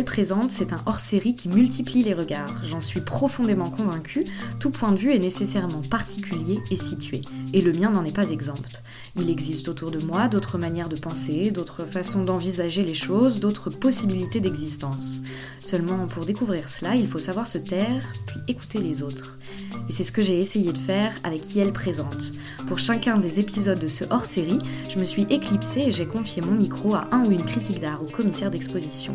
Présente, c'est un hors-série qui multiplie les regards. J'en suis profondément convaincue, tout point de vue est nécessairement particulier et situé. Et le mien n'en est pas exempt. Il existe autour de moi d'autres manières de penser, d'autres façons d'envisager les choses, d'autres possibilités d'existence. Seulement, pour découvrir cela, il faut savoir se taire, puis écouter les autres. Et c'est ce que j'ai essayé de faire avec Yel Présente. Pour chacun des épisodes de ce hors-série, je me suis éclipsée et j'ai confié mon micro à un ou une critique d'art ou commissaire d'exposition.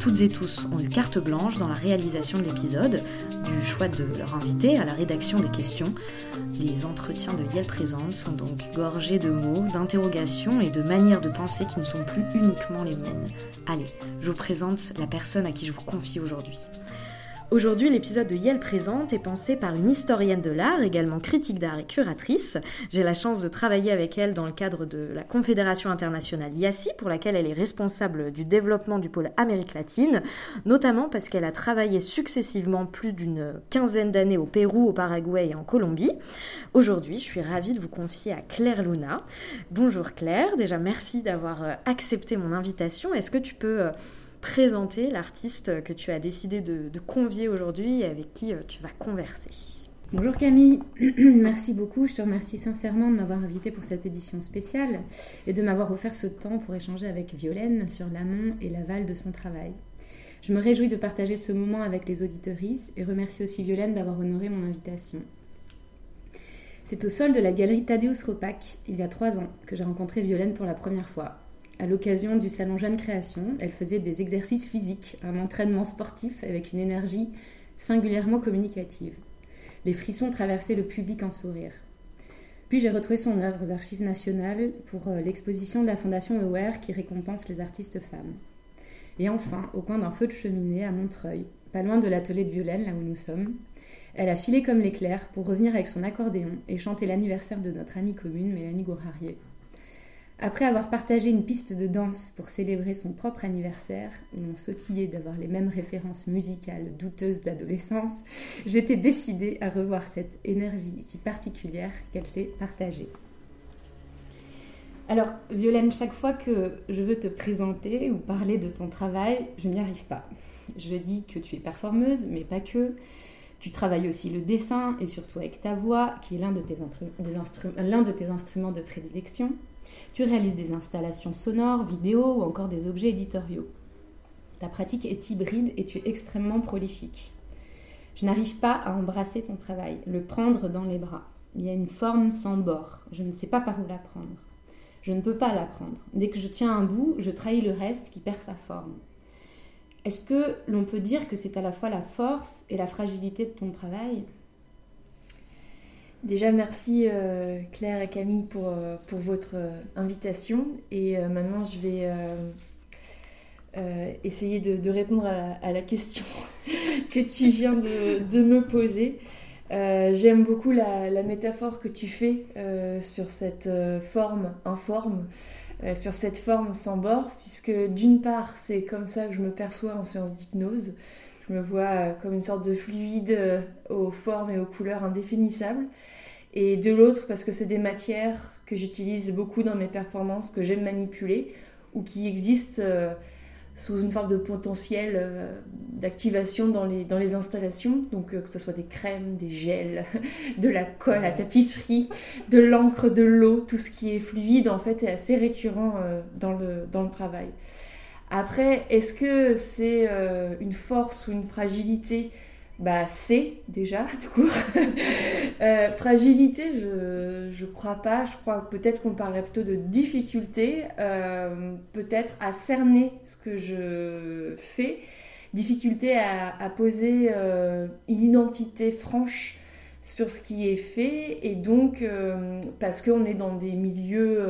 Toutes et tous ont eu carte blanche dans la réalisation de l'épisode, du choix de leur invité à la rédaction des questions. Les entretiens de Yel Présente sont donc gorgés de mots, d'interrogations et de manières de penser qui ne sont plus uniquement les miennes. Allez, je vous présente la personne à qui je vous confie aujourd'hui. Aujourd'hui, l'épisode de Yel Présente est pensé par une historienne de l'art, également critique d'art et curatrice. J'ai la chance de travailler avec elle dans le cadre de la Confédération internationale IASI, pour laquelle elle est responsable du développement du pôle Amérique latine, notamment parce qu'elle a travaillé successivement plus d'une quinzaine d'années au Pérou, au Paraguay et en Colombie. Aujourd'hui, je suis ravie de vous confier à Claire Luna. Bonjour Claire, déjà merci d'avoir euh, accepté mon invitation. Est-ce que tu peux euh, présenter l'artiste que tu as décidé de, convier aujourd'hui et avec qui euh, tu vas converser. Bonjour Camille, merci beaucoup. Je te remercie sincèrement de m'avoir invité pour cette édition spéciale et de m'avoir offert ce temps pour échanger avec Violaine sur l'amont et l'aval de son travail. Je me réjouis de partager ce moment avec les auditorices et remercie aussi Violaine d'avoir honoré mon invitation. C'est au sol de la galerie Tadeusz Ropak, il y a trois ans, que j'ai rencontré Violaine pour la première fois. À l'occasion du salon Jeune Création, elle faisait des exercices physiques, un entraînement sportif avec une énergie singulièrement communicative. Les frissons traversaient le public en sourire. Puis j'ai retrouvé son œuvre aux Archives nationales pour euh, l'exposition de la Fondation Aware qui récompense les artistes femmes. Et enfin, au coin d'un feu de cheminée à Montreuil, pas loin de l'atelier de Violaine, là où nous sommes, elle a filé comme l'éclair pour revenir avec son accordéon et chanter l'anniversaire de notre amie commune, Mélanie Gourarier. Après avoir partagé une piste de danse pour célébrer son propre anniversaire, où on sautillait d'avoir les mêmes références musicales douteuses d'adolescence, j'étais décidée à revoir cette énergie si particulière qu'elle s'est partagée. Alors, Violaine, chaque fois que je veux te présenter ou parler de ton travail, je n'y arrive pas. Je dis que tu es performeuse, mais pas que. Tu travailles aussi le dessin et surtout avec ta voix, qui est l'un de tes instruments de prédilection. Tu réalises des installations sonores, vidéo ou encore des objets éditoriaux. Ta pratique est hybride et tu es extrêmement prolifique. Je n'arrive pas à embrasser ton travail, le prendre dans les bras. Il y a une forme sans bord. Je ne sais pas par où la prendre. Je ne peux pas la prendre. Dès que je tiens un bout, je trahis le reste qui perd sa forme. Est-ce que l'on peut dire que c'est à la fois la force et la fragilité de ton travail? Déjà, merci euh, Claire et Camille pour, euh, pour votre euh, invitation. Et maintenant, je vais essayer de, répondre à la, question que tu viens de, me poser. J'aime beaucoup la, la, métaphore que tu fais sur cette forme informe, sur cette forme sans bord, puisque d'une part, c'est comme ça que je me perçois en séance d'hypnose. Je me vois comme une sorte de fluide aux formes et aux couleurs indéfinissables. Et de l'autre parce que c'est des matières que j'utilise beaucoup dans mes performances, que j'aime manipuler ou qui existent euh, sous une forme de potentiel euh, d'activation dans les, dans les installations, donc euh, que ce soit des crèmes, des gels, de la colle à tapisserie, de l'encre, de l'eau, tout ce qui est fluide en fait est assez récurrent dans, le, dans le travail. Après, est-ce que c'est une force ou une fragilité? Bah, c'est déjà, tout court. Euh, fragilité, je ne crois pas. Je crois peut-être qu'on parlerait plutôt de difficulté, euh, peut-être à cerner ce que je fais, difficulté à, poser euh, une identité franche sur ce qui est fait, et donc parce qu'on est dans des milieux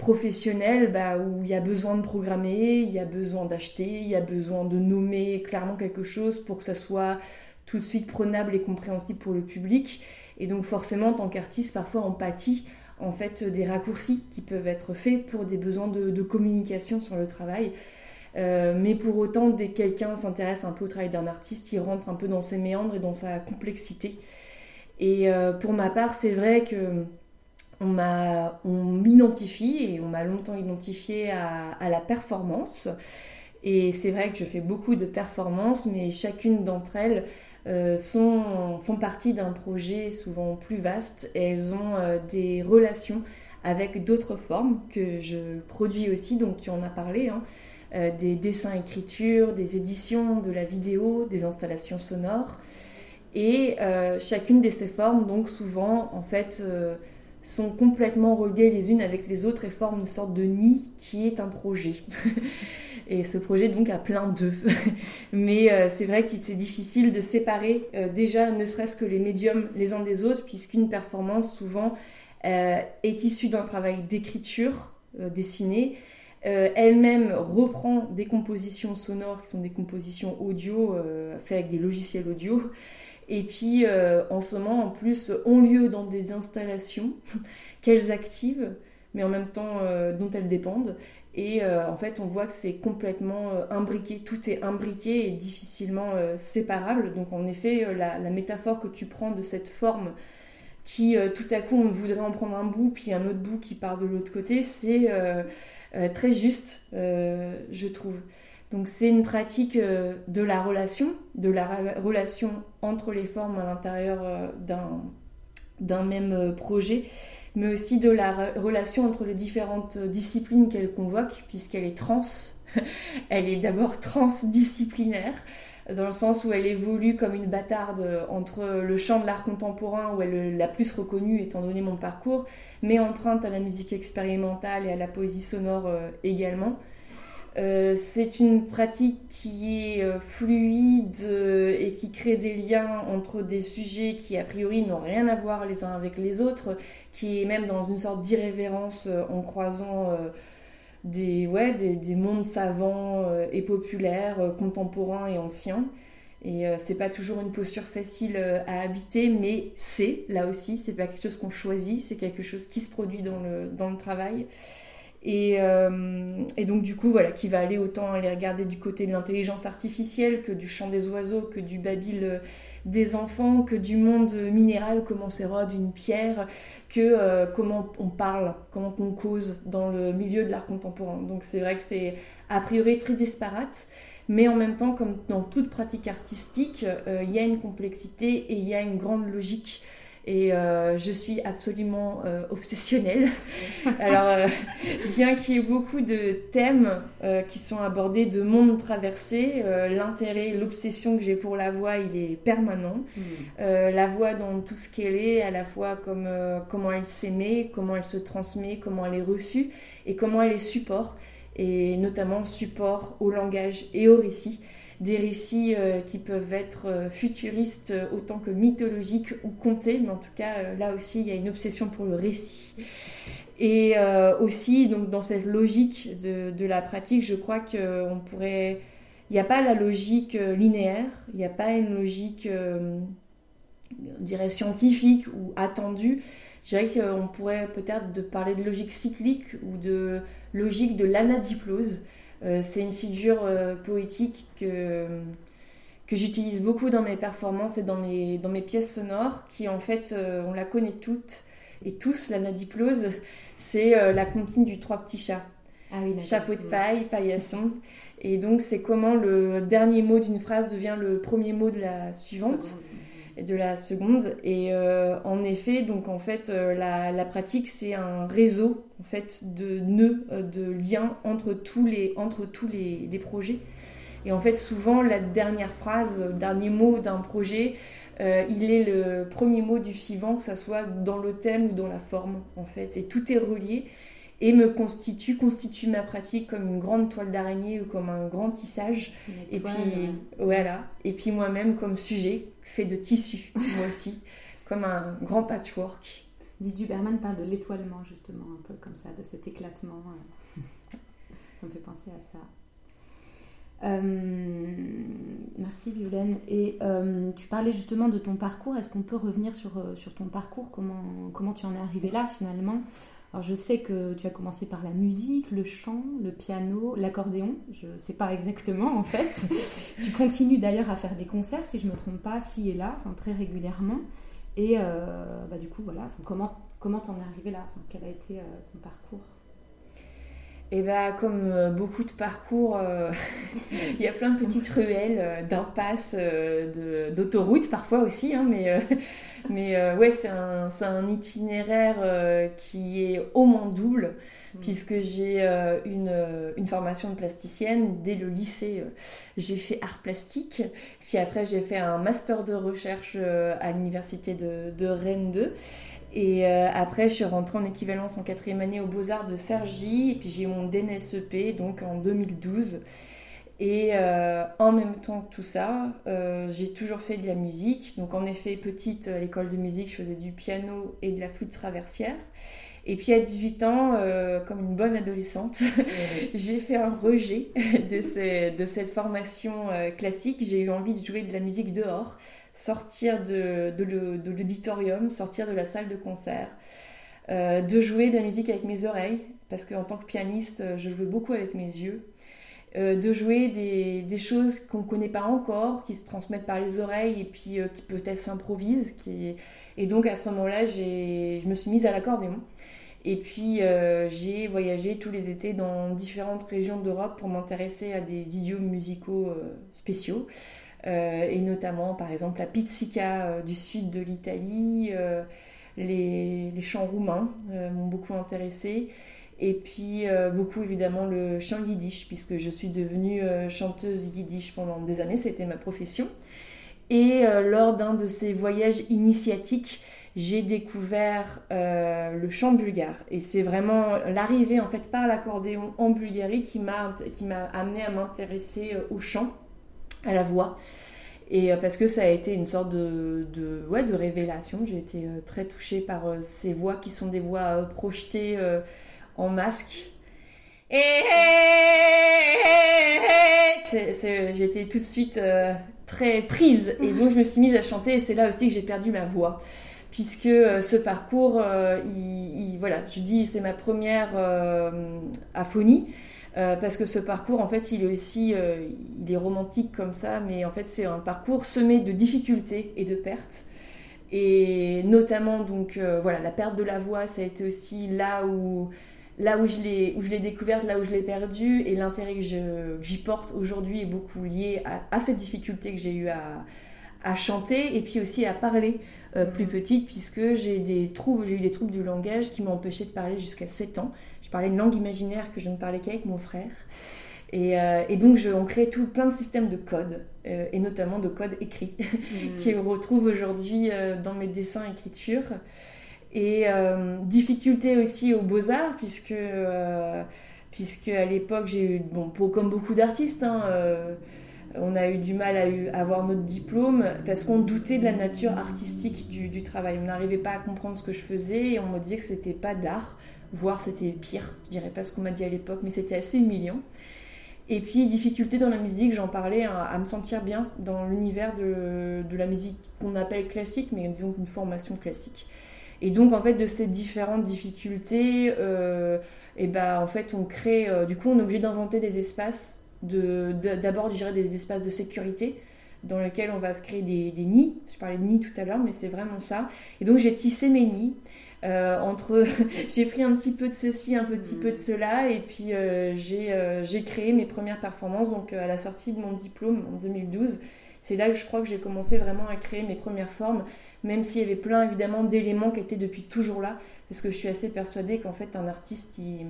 professionnel bah, où il y a besoin de programmer, il y a besoin d'acheter, il y a besoin de nommer clairement quelque chose pour que ça soit tout de suite prenable et compréhensible pour le public. Et donc forcément, en tant qu'artiste, parfois on pâtit en fait des raccourcis qui peuvent être faits pour des besoins de, communication sur le travail. Euh, mais pour autant, dès que quelqu'un s'intéresse un peu au travail d'un artiste, il rentre un peu dans ses méandres et dans sa complexité. Et euh, pour ma part, c'est vrai que on m'identifie et on m'a longtemps identifié à, la performance. Et c'est vrai que je fais beaucoup de performances, mais chacune d'entre elles euh, sont, font partie d'un projet souvent plus vaste et elles ont euh, des relations avec d'autres formes que je produis aussi, donc tu en as parlé, hein. euh, des dessins écritures, des éditions, de la vidéo, des installations sonores. Et chacune de ces formes, donc souvent, en fait, sont complètement reliées les unes avec les autres et forment une sorte de nid qui est un projet. Et ce projet donc a plein d'œufs. Mais euh, c'est vrai que c'est difficile de séparer euh, déjà ne serait-ce que les médiums les uns des autres, puisqu'une performance souvent euh, est issue d'un travail d'écriture dessinée. Elle-même reprend des compositions sonores qui sont des compositions audio faites avec des logiciels audio. Et puis en ce moment, en plus, ont lieu dans des installations qu'elles activent mais en même temps dont elles dépendent. Et euh, en fait, on voit que c'est complètement euh, imbriqué, tout est imbriqué et difficilement euh, séparable. Donc en effet, la, métaphore que tu prends de cette forme qui tout à coup on voudrait en prendre un bout, puis un autre bout qui part de l'autre côté, c'est très juste, je trouve. Donc c'est une pratique de la relation, de la relation entre les formes à l'intérieur d'un même projet mais aussi de la relation entre les différentes disciplines qu'elle convoque, puisqu'elle est trans. elle est d'abord transdisciplinaire, dans le sens où elle évolue comme une bâtarde entre le chant de l'art contemporain, où elle la plus reconnue étant donné mon parcours, mais emprunte à la musique expérimentale et à la poésie sonore euh, également. Euh, c'est une pratique qui est euh, fluide euh, et qui crée des liens entre des sujets qui a priori n'ont rien à voir les uns avec les autres, qui est même dans une sorte d'irrévérence en croisant des, ouais, des, mondes savants et populaires, contemporains et anciens. Et c'est pas toujours une posture facile à habiter, mais c'est, là aussi, c'est pas quelque chose qu'on choisit, c'est quelque chose qui se produit dans le, dans le travail. Euh, et, donc du coup, voilà, qui va aller autant aller regarder du côté de l'intelligence artificielle que du chant des oiseaux, que du babil euh, des enfants, que du monde minéral, comment s'érode une pierre, que euh, comment on parle, comment on cause dans le milieu de l'art contemporain. Donc c'est vrai que c'est a priori très disparate, mais en même temps, comme dans toute pratique artistique, il y a une complexité et il y a une grande logique et euh, je suis absolument euh, obsessionnelle. Alors, euh, bien qu'il y ait beaucoup de thèmes qui sont abordés, de mondes traversés, l'intérêt, l'obsession que j'ai pour la voix, il est permanent. Hmm. la voix dans tout ce qu'elle est, à la fois comme, comment elle s'émet, comment elle se transmet, comment elle est reçue et comment elle est support, et notamment support au langage et au récit des récits euh, qui peuvent être euh, futuristes euh, autant que mythologiques ou contés, mais en tout cas là aussi il y a une obsession pour le récit. Et aussi donc dans cette logique de, la pratique, je crois qu'on pourrait, il n'y a pas la logique linéaire, il n'y a pas une logique, on dirait scientifique ou attendue. Je dirais qu'on pourrait peut-être parler de logique cyclique ou de logique de l'anadiplose. Euh, c'est une figure euh, poétique que, que j'utilise beaucoup dans mes performances et dans mes, dans mes pièces sonores, qui en fait, euh, on la connaît toutes et tous, la nadiplose, c'est la comptine du trois petits chats. Ah Chapeau de paille, paillasson. Et donc, c'est comment le dernier mot d'une phrase devient le premier mot de la suivante de la seconde. Et euh, en effet, donc en fait, euh, la, pratique, c'est un réseau en fait de nœuds, euh, de liens entre tous les, entre tous les, projets. Et en fait, souvent, la dernière phrase, le dernier mot d'un projet, il est le premier mot du suivant, que ça soit dans le thème ou dans la forme, en fait. Et tout est relié et me constitue, constitue ma pratique comme une grande toile d'araignée ou comme un grand tissage. Et puis, voilà. Et puis moi-même comme sujet, fait de tissu, moi aussi, comme un grand patchwork. Didier Berman parle de l'étoilement, justement, un peu comme ça, de cet éclatement. ça me fait penser à ça. Euh, merci Violaine. Et euh, tu parlais justement de ton parcours. Est-ce qu'on peut revenir sur, euh, sur ton parcours? Comment, comment tu en es arrivé là finalement? Alors je sais que tu as commencé par la musique, le chant, le piano, l'accordéon, je ne sais pas exactement en fait. tu continues d'ailleurs à faire des concerts, si je ne me trompe pas, ci et là, enfin, très régulièrement. Et euh, bah, du coup, voilà, comment comment t'en es arrivé là? Quel a été euh, ton parcours? Et bien, comme euh, beaucoup de parcours, euh, il y a plein de petites ruelles, euh, d'impasses, d'autoroutes parfois aussi, hein, mais, mais ouais, c'est un, un, itinéraire qui est au moins double, mmh. puisque j'ai une, une, formation de plasticienne dès le lycée. j'ai fait art plastique, puis après j'ai fait un master de recherche à l'université de, de Rennes 2. Et euh, après, je suis rentrée en équivalence en quatrième année aux Beaux-Arts de Sergi, et puis j'ai eu mon DNSEP, donc en 2012. Et euh, en même temps que tout ça, euh, j'ai toujours fait de la musique. Donc en effet, petite à l'école de musique, je faisais du piano et de la flûte traversière. Et puis à 18 ans, comme une bonne adolescente, j'ai fait un rejet de cette formation classique. J'ai eu envie de jouer de la musique dehors sortir de, de l'auditorium, sortir de la salle de concert, euh, de jouer de la musique avec mes oreilles, parce qu'en tant que pianiste, euh, je jouais beaucoup avec mes yeux, euh, de jouer des, des choses qu'on ne connaît pas encore, qui se transmettent par les oreilles et puis qui peut-être s'improvisent. Qui... Et donc à ce moment-là, je me suis mise à l'accordéon. Et puis j'ai voyagé tous les étés dans différentes régions d'Europe pour m'intéresser à des idiomes musicaux spéciaux. Euh, et notamment par exemple la pizzica euh, du sud de l'Italie, euh, les, chants roumains m'ont beaucoup intéressée. Et puis beaucoup évidemment le chant yiddish, puisque je suis devenue chanteuse yiddish pendant des années, c'était ma profession. Et lors d'un de ces voyages initiatiques, j'ai découvert le chant bulgare. Et c'est vraiment l'arrivée en fait par l'accordéon en Bulgarie qui m'a amené à m'intéresser au chant à la voix. Et euh, parce que ça a été une sorte de, de, ouais, de révélation. J'ai été euh, très touchée par euh, ces voix qui sont des voix projetées en masque. J'ai été tout de suite très prise et donc je me suis mise à chanter et c'est là aussi que j'ai perdu ma voix puisque ce parcours, il, voilà, je dis c'est ma première aphonie euh, parce que ce parcours, en fait, il est aussi, euh, il est romantique comme ça, mais en fait, c'est un parcours semé de difficultés et de pertes. Et notamment, donc, euh, voilà, la perte de la voix, ça a été aussi là où, là où je l'ai, où je l'ai découverte, là où je l'ai perdue, et l'intérêt que, j'y porte aujourd'hui est beaucoup lié à, cette difficulté que j'ai eu à, à, chanter, et puis aussi à parler plus petite, puisque j'ai des troubles, j'ai eu des troubles du langage qui m'ont empêché de parler jusqu'à 7 ans. Je parlais une langue imaginaire que je ne parlais qu'avec mon frère. Et, euh, donc, je, on crée tout, plein de systèmes de codes, euh, et notamment de codes écrits, mm. qui qu'on retrouve aujourd'hui euh, dans mes dessins écriture. Et difficulté aussi aux beaux-arts, puisque, puisque à l'époque, j'ai eu, bon, comme beaucoup d'artistes, hein, on a eu du mal à, avoir notre diplôme parce qu'on doutait de la nature artistique du, du travail. On n'arrivait pas à comprendre ce que je faisais et on me disait que c'était pas de l'art voire c'était pire, je dirais pas ce qu'on m'a dit à l'époque, mais c'était assez humiliant. Et puis, difficulté dans la musique, j'en parlais à, me sentir bien dans l'univers de, de, la musique qu'on appelle classique, mais disons une formation classique. Et donc, en fait, de ces différentes difficultés, euh, et ben, en fait, on crée, euh, du coup, on est obligé d'inventer des espaces, d'abord, de, je dirais, des espaces de sécurité, dans lesquels on va se créer des, des nids. Je parlais de nids tout à l'heure, mais c'est vraiment ça. Et donc, j'ai tissé mes nids. Euh, entre j'ai pris un petit peu de ceci, un petit peu de mm. cela, et puis euh, euh, j'ai créé mes premières performances. Donc à la sortie de mon diplôme en 2012, c'est là que je crois que j'ai commencé vraiment à créer mes premières formes, même s'il y avait plein évidemment d'éléments qui étaient depuis toujours là, parce que je suis assez persuadée qu'en fait un artiste il,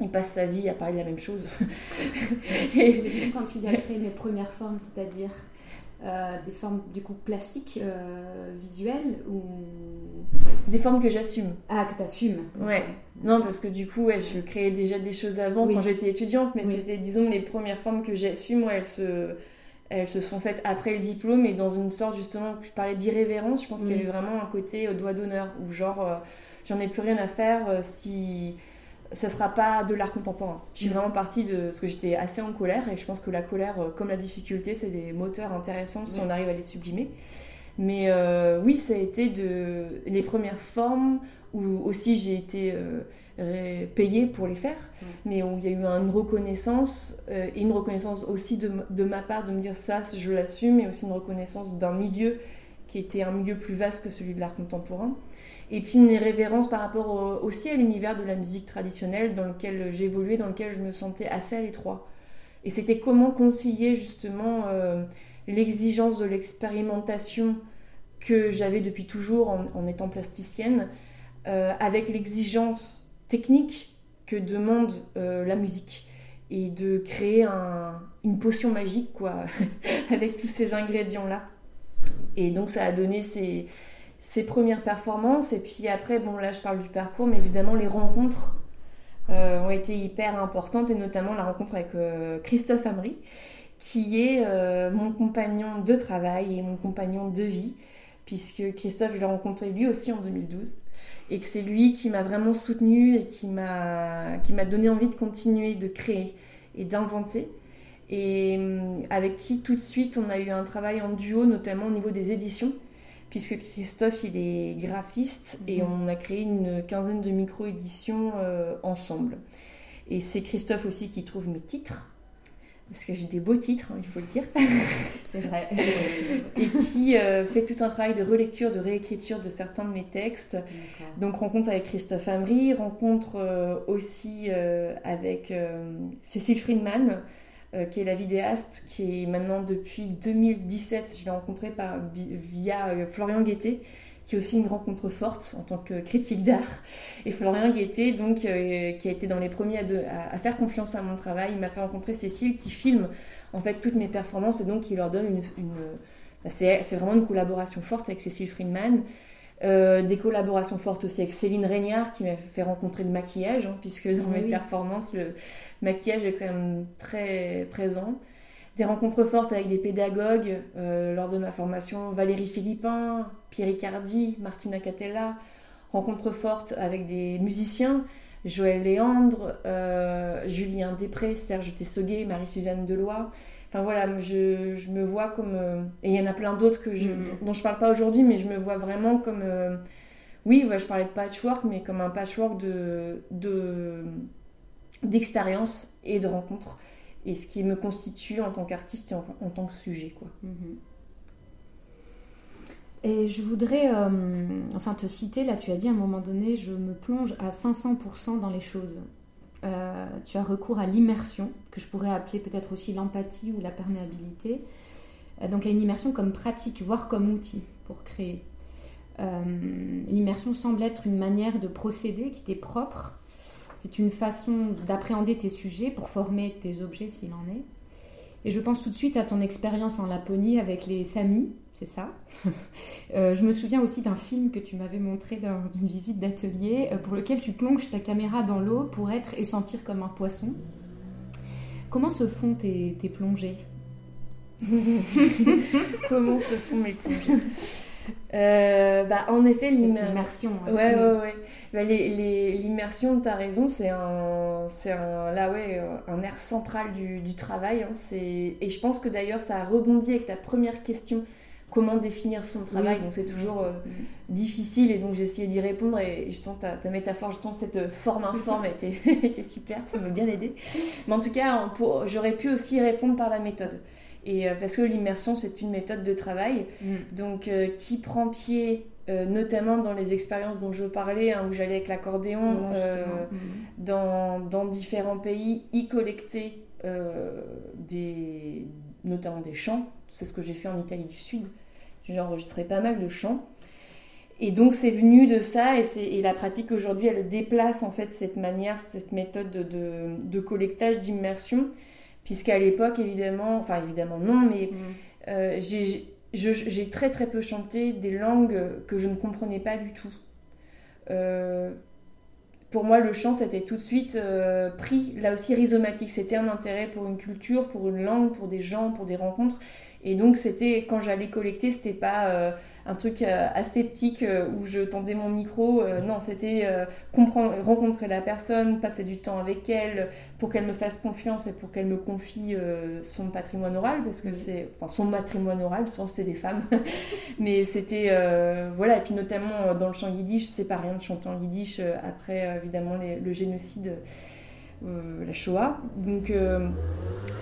il passe sa vie à parler de la même chose. et... Quand tu as créé mes premières formes, c'est-à-dire? Euh, des formes du coup plastiques, euh, visuelles ou des formes que j'assume. Ah, que tu assumes. Ouais. Non, parce que du coup, ouais, je créais déjà des choses avant quand j'étais étudiante, mais c'était, disons, les premières formes que j'assume, elles se, elles se sont faites après le diplôme et dans une sorte, justement, je parlais d'irrévérence, je pense qu'il y avait vraiment un côté au doigt d'honneur, où genre, euh, j'en ai plus rien à faire si ça sera pas de l'art contemporain. Je suis mm. vraiment partie de ce que j'étais assez en colère et je pense que la colère, euh, comme la difficulté, c'est des moteurs intéressants si on arrive à les sublimer. Mais euh, oui, ça a été de les premières formes où aussi j'ai été euh, payée pour les faire, mais où il y a eu une reconnaissance et une reconnaissance aussi de, de, ma part de me dire ça, je l'assume, et aussi une reconnaissance d'un milieu qui était un milieu plus vaste que celui de l'art contemporain. Et puis une révérence par rapport aussi à l'univers de la musique traditionnelle dans lequel j'évoluais, dans lequel je me sentais assez à l'étroit. Et c'était comment concilier justement euh, l'exigence de l'expérimentation que j'avais depuis toujours en, étant plasticienne euh, avec l'exigence technique que demande euh, la musique et de créer une potion magique quoi avec tous ces ingrédients là. Et donc ça a donné ces, ses premières performances. Et puis après, bon là je parle du parcours, mais évidemment les rencontres euh, ont été hyper importantes, et notamment la rencontre avec euh, Christophe Amry, qui est euh, mon compagnon de travail et mon compagnon de vie, puisque Christophe, je l'ai rencontré lui aussi en 2012, et que c'est lui qui m'a vraiment soutenu et qui m'a donné envie de continuer de créer et d'inventer et avec qui tout de suite on a eu un travail en duo, notamment au niveau des éditions puisque Christophe il est graphiste et mhm. on a créé une quinzaine de micro-éditions euh, ensemble. Et c'est Christophe aussi qui trouve mes titres, parce que j'ai des beaux titres, hein, il faut le dire. c'est vrai. et qui euh, fait tout un travail de relecture, de réécriture de certains de mes textes. Donc rencontre avec Christophe Amry, rencontre euh, aussi avec Cécile Friedman, euh, qui est la vidéaste, qui est maintenant depuis 2017, je l'ai rencontrée par, via euh, Florian Guettet, qui est aussi une rencontre forte en tant que critique d'art. Et Florian Guettet, donc, euh, qui a été dans les premiers à, faire confiance à mon travail, il m'a fait rencontrer Cécile, qui filme en fait toutes mes performances et donc qui leur donne une. Bah, c'est vraiment une collaboration forte avec Cécile Friedman. Des collaborations fortes aussi avec Céline Régnard qui m'a fait rencontrer le maquillage, hein, puisque dans mes performances, le, maquillage est quand même très présent. Des rencontres fortes avec des pédagogues euh, lors de ma formation, Valérie Philippin, Pierre Ricardi, Martina Catella. Rencontres fortes avec des musiciens, Joël Léandre, euh, Julien Després, Serge Tessoguet, Marie-Suzanne Deloy. Enfin voilà, je, me vois comme... Euh, et il y en a plein d'autres que je, dont je parle pas aujourd'hui, mais je me vois vraiment comme... oui, je parlais de patchwork, mais comme un patchwork de, de d'expérience et de rencontres et ce qui me constitue en tant qu'artiste et en, tant que sujet quoi. Mhm. Et je voudrais euh, enfin te citer, là tu as dit à un moment donné, je me plonge à 500% dans les choses. Euh, tu as recours à l'immersion, que je pourrais appeler peut-être aussi l'empathie ou la perméabilité. Euh, donc à une immersion comme pratique, voire comme outil pour créer. l'immersion semble être une manière de procéder qui t'est propre c'est une façon d'appréhender tes sujets pour former tes objets s'il en est. Et je pense tout de suite à ton expérience en Laponie avec les Samis, c'est ça. Euh, je me souviens aussi d'un film que tu m'avais montré dans une visite d'atelier euh, pour lequel tu plonges ta caméra dans l'eau pour être et sentir comme un poisson. Comment se font tes, tes plongées? Comment se font mes plongées? Euh, bah, en effet, l'immersion. Hein. Ouais, ouais, ouais. Bah, l'immersion, tu as raison, c'est un, un, là, ouais, un air central du, du travail. Hein. Et je pense que d'ailleurs, ça a rebondi avec ta première question comment définir son travail. Donc c'est toujours euh, difficile et donc j'ai essayé d'y répondre et, je sens ta, ta, métaphore, je sens cette forme informe était, était super, ça m'a bien aidé. Mais en tout cas, j'aurais pu aussi répondre par la méthode. Et euh, parce que l'immersion, c'est une méthode de travail, donc euh, qui prend pied euh, notamment dans les expériences dont je parlais, hein, où j'allais avec l'accordéon dans, dans, différents pays, y collecter des, notamment des chants. C'est ce que j'ai fait en Italie du Sud. J'ai enregistré pas mal de chants. Et donc c'est venu de ça et, et la pratique aujourd'hui, elle déplace en fait cette manière, cette méthode de, de collectage, d'immersion puisqu'à l'époque, évidemment, enfin évidemment non, mais mm. euh, j'ai très très peu chanté des langues que je ne comprenais pas du tout. Euh, pour moi, le chant, c'était tout de suite euh, pris, là aussi, rhizomatique. C'était un intérêt pour une culture, pour une langue, pour des gens, pour des rencontres. Et donc, c'était, quand j'allais collecter, c'était pas un truc euh, aseptique euh, où je tendais mon micro. Euh, non, c'était comprendre, rencontrer la personne, passer du temps avec elle pour qu'elle me fasse confiance et pour qu'elle me confie son patrimoine oral, parce que c'est, enfin, son matrimoine oral, sans c'est des femmes. Mais c'était, voilà, et puis notamment dans le chant yiddish, c'est pas rien de chanter en yiddish après évidemment le génocide. La Shoah. Donc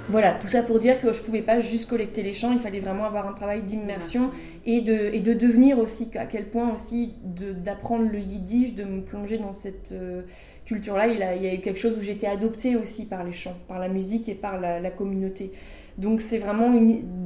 voilà, tout ça pour dire que je pouvais pas juste collecter les chants, il fallait vraiment avoir un travail d'immersion et de, et de devenir aussi, à quel point aussi d'apprendre le yiddish, de me plonger dans cette culture-là. Il, il, y a eu quelque chose où j'étais adoptée aussi par les chants, par la musique et par la, communauté. Donc c'est vraiment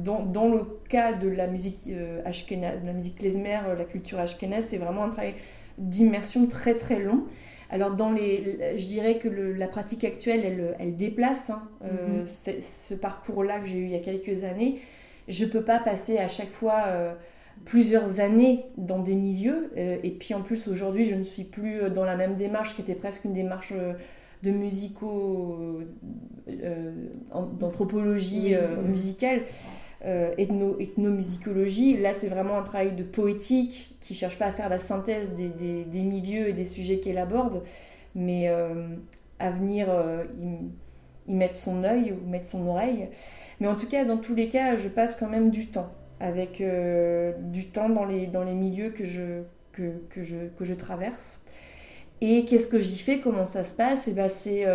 dans, dans, le cas de la musique euh, de la musique klezmer, euh, la culture ashkénaze, c'est vraiment un travail d'immersion très très long. Alors dans les, je dirais que la pratique actuelle, elle, elle déplace hein, euh, mm-hmm. ce parcours-là que j'ai eu il y a quelques années. Je peux pas passer à chaque fois euh, plusieurs années dans des milieux. et puis en plus aujourd'hui, je ne suis plus dans la même démarche qui était presque une démarche de musico d'anthropologie musicale. Euh, ethno, ethnomusicologie. Là, c'est vraiment un travail de poétique qui cherche pas à faire la synthèse des, milieux et des sujets qu'elle aborde, mais euh, à venir euh, y, mettre son œil ou mettre son oreille. Mais en tout cas, dans tous les cas, je passe quand même du temps, avec du temps dans les, dans les milieux que je, que, que je, que je traverse. Et qu'est-ce que j'y fais? Comment ça se passe? Et eh ben c'est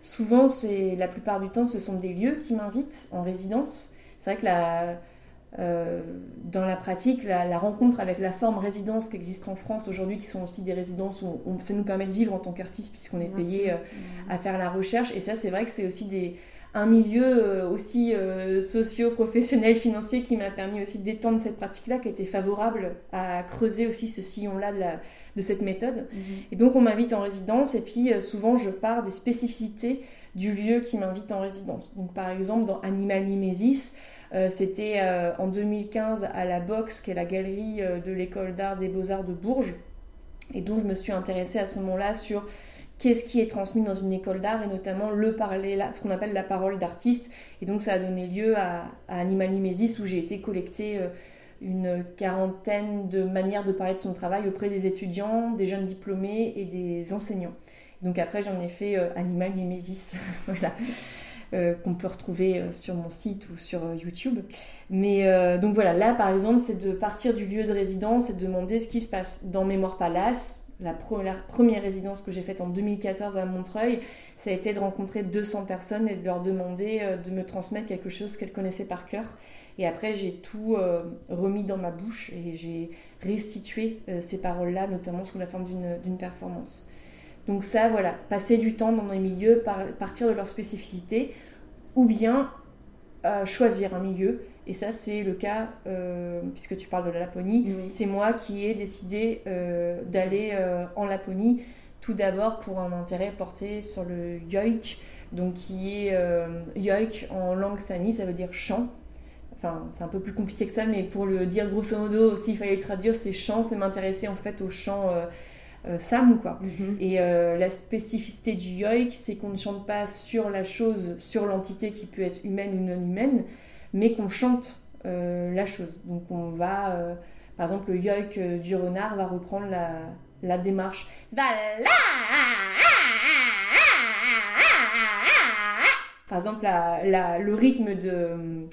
souvent, c'est la plupart du temps, ce sont des lieux qui m'invitent en résidence c'est vrai que la, euh, dans la pratique, la, rencontre avec la forme résidence qui existe en France aujourd'hui, qui sont aussi des résidences où ça nous permet de vivre en tant qu'artiste puisqu'on est payé euh, à faire la recherche. Et ça, c'est vrai que c'est aussi des, un milieu euh, aussi socio-professionnel, financier qui m'a permis aussi d'étendre cette pratique-là, qui a été favorable à creuser aussi ce sillon-là de, de, cette méthode. Mhm. Et donc, on m'invite en résidence et puis souvent, je pars des spécificités du lieu qui m'invite en résidence. Donc, par exemple, dans Animal Mimesis, euh, c'était euh, en 2015 à la Box, qui est la galerie euh, de l'école d'art des beaux-arts de Bourges. Et donc je me suis intéressée à ce moment-là sur qu'est-ce qui est transmis dans une école d'art et notamment le parler, ce qu'on appelle la parole d'artiste. Et donc ça a donné lieu à, Animal Mimesis où j'ai été collecter une quarantaine de manières de parler de son travail auprès des étudiants, des jeunes diplômés et des enseignants. Donc après j'en ai fait Animal Mimesis. voilà. Euh, qu'on peut retrouver euh, sur mon site ou sur euh, YouTube. Mais donc voilà, là par exemple, c'est de partir du lieu de résidence et de demander ce qui se passe dans Mémoire Palace. La, première résidence que j'ai faite en 2014 à Montreuil, ça a été de rencontrer 200 personnes et de leur demander de me transmettre quelque chose qu'elles connaissaient par cœur. Et après, j'ai tout remis dans ma bouche et j'ai restitué ces paroles-là, notamment sous la forme d'une performance. Donc ça, voilà, passer du temps dans les milieux, partir de leur spécificité, ou bien euh, choisir un milieu. Et ça, c'est le cas, euh, puisque tu parles de la Laponie, c'est moi qui ai décidé euh, d'aller en Laponie, tout d'abord pour un intérêt porté sur le yoik, donc qui est yoik en langue sami, ça veut dire chant. Enfin, c'est un peu plus compliqué que ça, mais pour le dire grosso modo, s'il fallait le traduire, c'est chant, c'est m'intéresser en fait au chant Sam quoi. Mhm. Et euh, la spécificité du yoik, c'est qu'on ne chante pas sur la chose, sur l'entité qui peut être humaine ou non humaine, mais qu'on chante euh, la chose. Donc on va, par exemple, le yoik du renard va reprendre la, la démarche. Par exemple, la, le rythme de,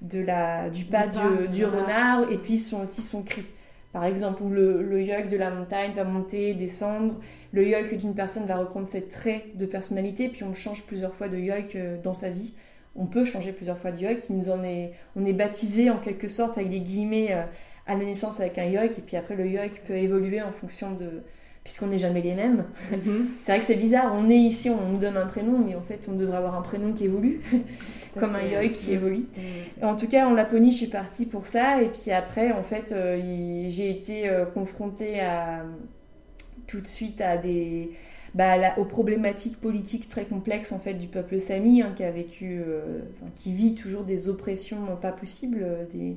de la, du pas du, du, renard et puis son, aussi son cri. Par exemple, où le, le de la montagne va monter, descendre. Le yoke d'une personne va reprendre ses traits de personnalité, puis on change plusieurs fois de yoke euh, dans sa vie. On peut changer plusieurs fois de yoke. nous en est, on est baptisé en quelque sorte avec des guillemets euh, à la naissance avec un yoke, et puis après le yoke peut évoluer en fonction de, puisqu'on n'est jamais les mêmes. Mhm. c'est vrai que c'est bizarre, on est ici, on nous donne un prénom, mais en fait on devrait avoir un prénom qui évolue, comme un yoï qui évolue. En tout cas, en Laponie, je suis partie pour ça, et puis après, en fait, euh, j'ai été euh, confrontée à, tout de suite à des... Bah, aux problématiques politiques très complexes en fait du peuple sami hein, qui a vécu, euh, qui vit toujours des oppressions pas possibles, des,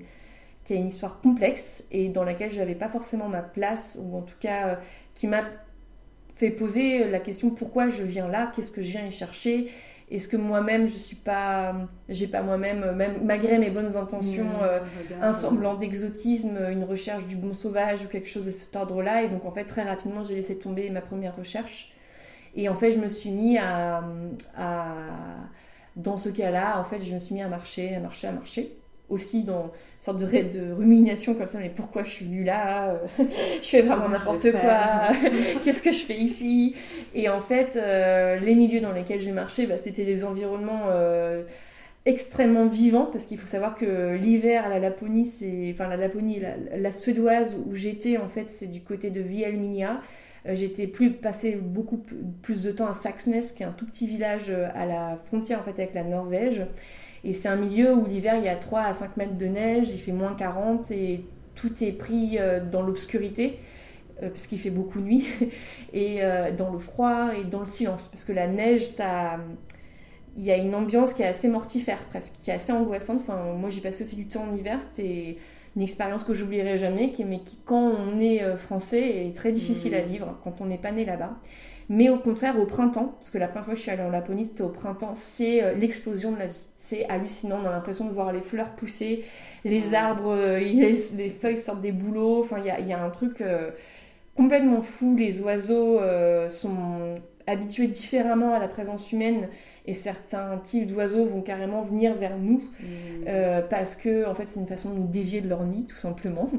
qui a une histoire complexe et dans laquelle je n'avais pas forcément ma place ou en tout cas qui m'a fait poser la question pourquoi je viens là, qu'est-ce que je viens y chercher, est-ce que moi-même je suis pas, j'ai pas moi-même, même malgré mes bonnes intentions, mmh, euh, un semblant d'exotisme, une recherche du bon sauvage ou quelque chose de cet ordre-là? Et donc en fait très rapidement j'ai laissé tomber ma première recherche. Et en fait je me suis mis à, à dans ce cas-là, en fait je me suis mis à marcher, à marcher, à marcher. Aussi dans une sorte de, de rumination comme ça, mais pourquoi je suis venue là Je fais vraiment n'importe quoi. Qu'est-ce que je fais ici? Et en fait, les milieux dans lesquels j'ai marché, bah, c'était des environnements extrêmement vivants parce qu'il faut savoir que l'hiver la Laponie, c'est enfin la Laponie, la, suédoise où j'étais en fait, c'est du côté de Vielminia. Euh, j'étais plus passé beaucoup plus de temps à Saxnes, qui est un tout petit village euh, à la frontière en fait avec la Norvège. Et c'est un milieu où l'hiver il y a 3 à 5 mètres de neige, il fait moins 40 et tout est pris euh, dans l'obscurité parce qu'il fait beaucoup nuit et dans le froid et dans le silence parce que la neige ça il y a une ambiance qui est assez mortifère presque qui est assez angoissante enfin moi j'ai passé aussi du temps en hiver c'était une expérience que j'oublierai jamais, mais qui, quand on est euh, français, est très difficile à mmh. vivre quand on n'est pas né là-bas. Mais au contraire, au printemps, parce que la première fois que je suis allée en Laponie, c'était au printemps, c'est euh, l'explosion de la vie. C'est hallucinant, on a l'impression de voir les fleurs pousser, les arbres, euh, les, feuilles sortent des bouleaux, enfin, il y a, un truc complètement fou. Les oiseaux sont habitués différemment à la présence humaine et certains types d'oiseaux vont carrément venir vers nous mmh. euh, parce que en fait c'est une façon de nous dévier de leur nid tout simplement.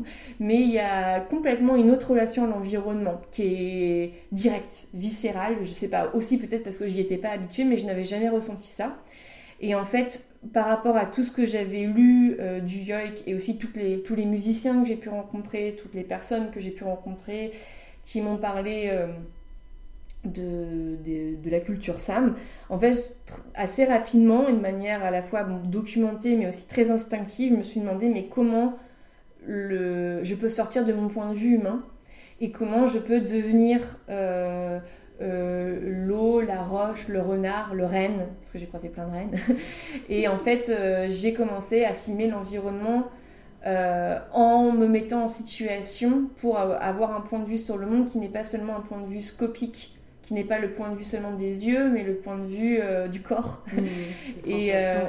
Mais il y a complètement une autre relation à l'environnement qui est directe viscérale. Je sais pas aussi peut-être parce que j'y étais pas habituée mais je n'avais jamais ressenti ça. Et en fait par rapport à tout ce que j'avais lu euh, du yoik et aussi toutes les, tous les musiciens que j'ai pu rencontrer toutes les personnes que j'ai pu rencontrer qui m'ont parlé euh, de, la culture Sam. En fait, assez rapidement, une manière à la fois documentée mais aussi très instinctive, je me suis demandé mais comment je peux sortir de mon point de vue humain et comment je peux devenir euh, euh, l'eau, la roche, le renard, le renne, parce que j'ai croisé plein de rennes. et en fait, euh, j'ai commencé à filmer l'environnement en me mettant en situation pour avoir un point de vue sur le monde qui n'est pas seulement un point de vue scopique qui n'est pas le point de vue seulement des yeux, mais le point de vue euh, du corps. Mmh, et euh,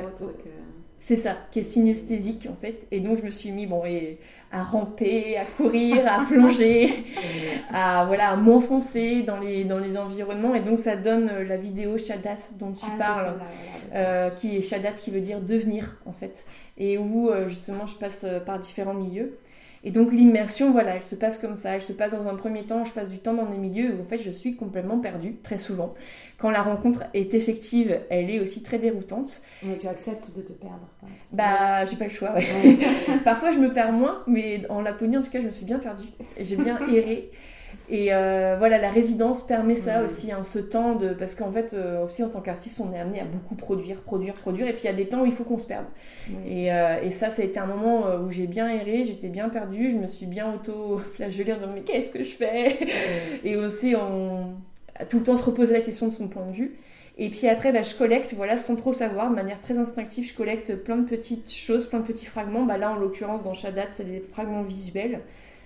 c'est ça, qui est synesthésique en fait. Et donc je me suis mis bon et à ramper, à courir, à plonger, à voilà, à m'enfoncer dans les dans les environnements. Et donc ça donne euh, la vidéo Shadat dont tu ah, parles, qui est Shadat qui veut dire devenir en fait, et où justement je passe par différents milieux. Et donc l'immersion, voilà, elle se passe comme ça. Elle se passe dans un premier temps, je passe du temps dans des milieux où en fait je suis complètement perdue, très souvent. Quand la rencontre est effective, elle est aussi très déroutante. Mais tu acceptes de te perdre. Bah, j'ai pas le choix, Parfois je me perds moins, mais en Laponie en tout cas, je me suis bien perdue. J'ai bien erré. Et euh, voilà, la résidence permet ça aussi, hein, ce temps de. Parce qu'en fait, euh, aussi en tant qu'artiste, on est amené à beaucoup produire, produire, produire. Et puis il y a des temps où il faut qu'on se perde. Et, euh, et, ça, ça a été un moment où j'ai bien erré, j'étais bien perdue, je me suis bien auto-flagellée en disant Mais qu'est-ce que je fais? Et aussi, on... tout le temps se reposer la question de son point de vue. Et puis après, bah, je collecte, voilà, sans trop savoir, de manière très instinctive, je collecte plein de petites choses, plein de petits fragments. Bah, là, en l'occurrence, dans Shadat, c'est des fragments visuels.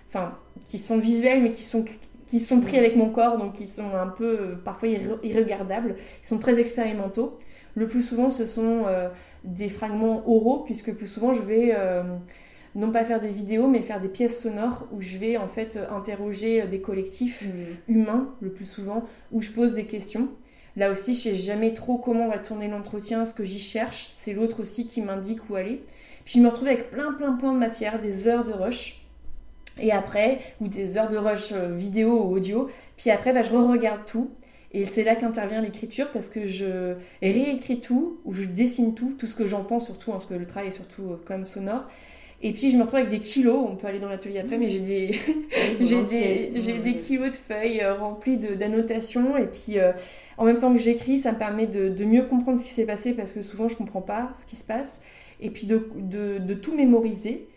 Enfin, qui sont visuels, mais qui sont qui sont pris avec mon corps, donc qui sont un peu euh, parfois irregardables. Ils sont très expérimentaux. Le plus souvent, ce sont euh, des fragments oraux, puisque plus souvent, je vais euh, non pas faire des vidéos, mais faire des pièces sonores où je vais en fait interroger des collectifs mmh. humains, le plus souvent, où je pose des questions. Là aussi, je sais jamais trop comment va tourner l'entretien, ce que j'y cherche. C'est l'autre aussi qui m'indique où aller. Puis je me retrouve avec plein, plein, plein de matière, des heures de rush et après, ou des heures de rush euh, vidéo ou audio. Puis après, bah, je re-regarde tout. Et c'est là qu'intervient l'écriture parce que je réécris tout, ou je dessine tout, tout ce que j'entends surtout, hein, parce que le travail est surtout euh, quand même sonore. Et puis je me retrouve avec des kilos, on peut aller dans l'atelier après, mais j'ai des, j'ai des, j'ai des kilos de feuilles euh, remplies d'annotations. Et puis en même temps que j'écris, ça me permet de, de, mieux comprendre ce qui s'est passé parce que souvent je comprends pas ce qui se passe. Et puis de, de, de tout mémoriser.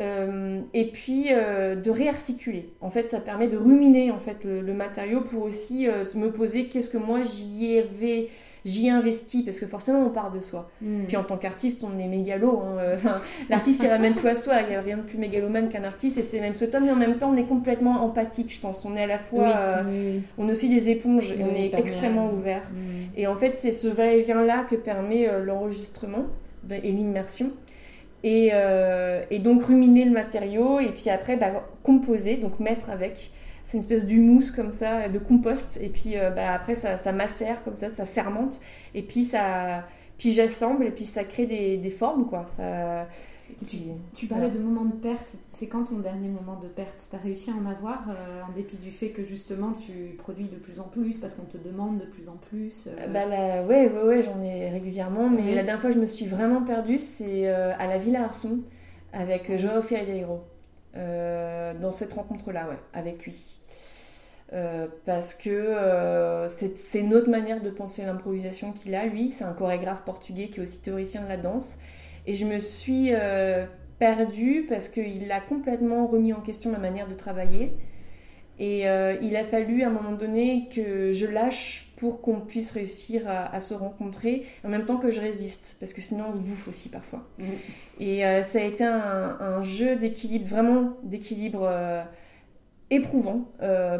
Euh, et puis euh, de réarticuler. En fait, ça permet de ruminer en fait le, matériau pour aussi euh, me poser qu'est-ce que moi j'y avais j'y investi parce que forcément on part de soi. Hmm. Puis en tant qu'artiste, on est mégalo. Hein, L'artiste il ramène tout à soi. Il n'y a rien de plus mégalomane qu'un artiste et c'est même ce tome. Mais en même temps, on est complètement empathique. Je pense. On est à la fois, on est aussi des éponges et on est extrêmement ouvert. Hmm. Et en fait, c'est ce va-et-vient là que permet l'enregistrement et l'immersion. Euh, et, donc ruminer le matériau et puis après bah, composer, donc mettre avec. C'est une espèce d'humus comme ça, de compost. Et puis euh, bah, après ça, ça, macère comme ça, ça fermente. Et puis ça, puis j'assemble et puis ça crée des, des formes quoi. Ça, Tu, parlais de moments de perte. C'est quand ton dernier moment de perte? Tu as réussi à en avoir euh, en dépit du fait que justement tu produis de plus en plus parce qu'on te demande de plus en plus euh... Bah là, ouais, ouais, ouais, j'en ai régulièrement. Mais la dernière fois que je me suis vraiment perdue, c'est euh, à la Villa Arson avec Joao Ferreiro. Euh, dans cette rencontre-là, ouais, avec lui. parce que c'est une autre manière de penser l'improvisation qu'il a, lui. C'est un chorégraphe portugais qui est aussi théoricien de la danse. Et je me suis euh, perdue parce qu'il a complètement remis en question ma manière de travailler. Et euh, il a fallu à un moment donné que je lâche pour qu'on puisse réussir à, se rencontrer, en même temps que je résiste, parce que sinon on se bouffe aussi parfois. Et euh, ça a été un, un jeu d'équilibre, vraiment d'équilibre éprouvant,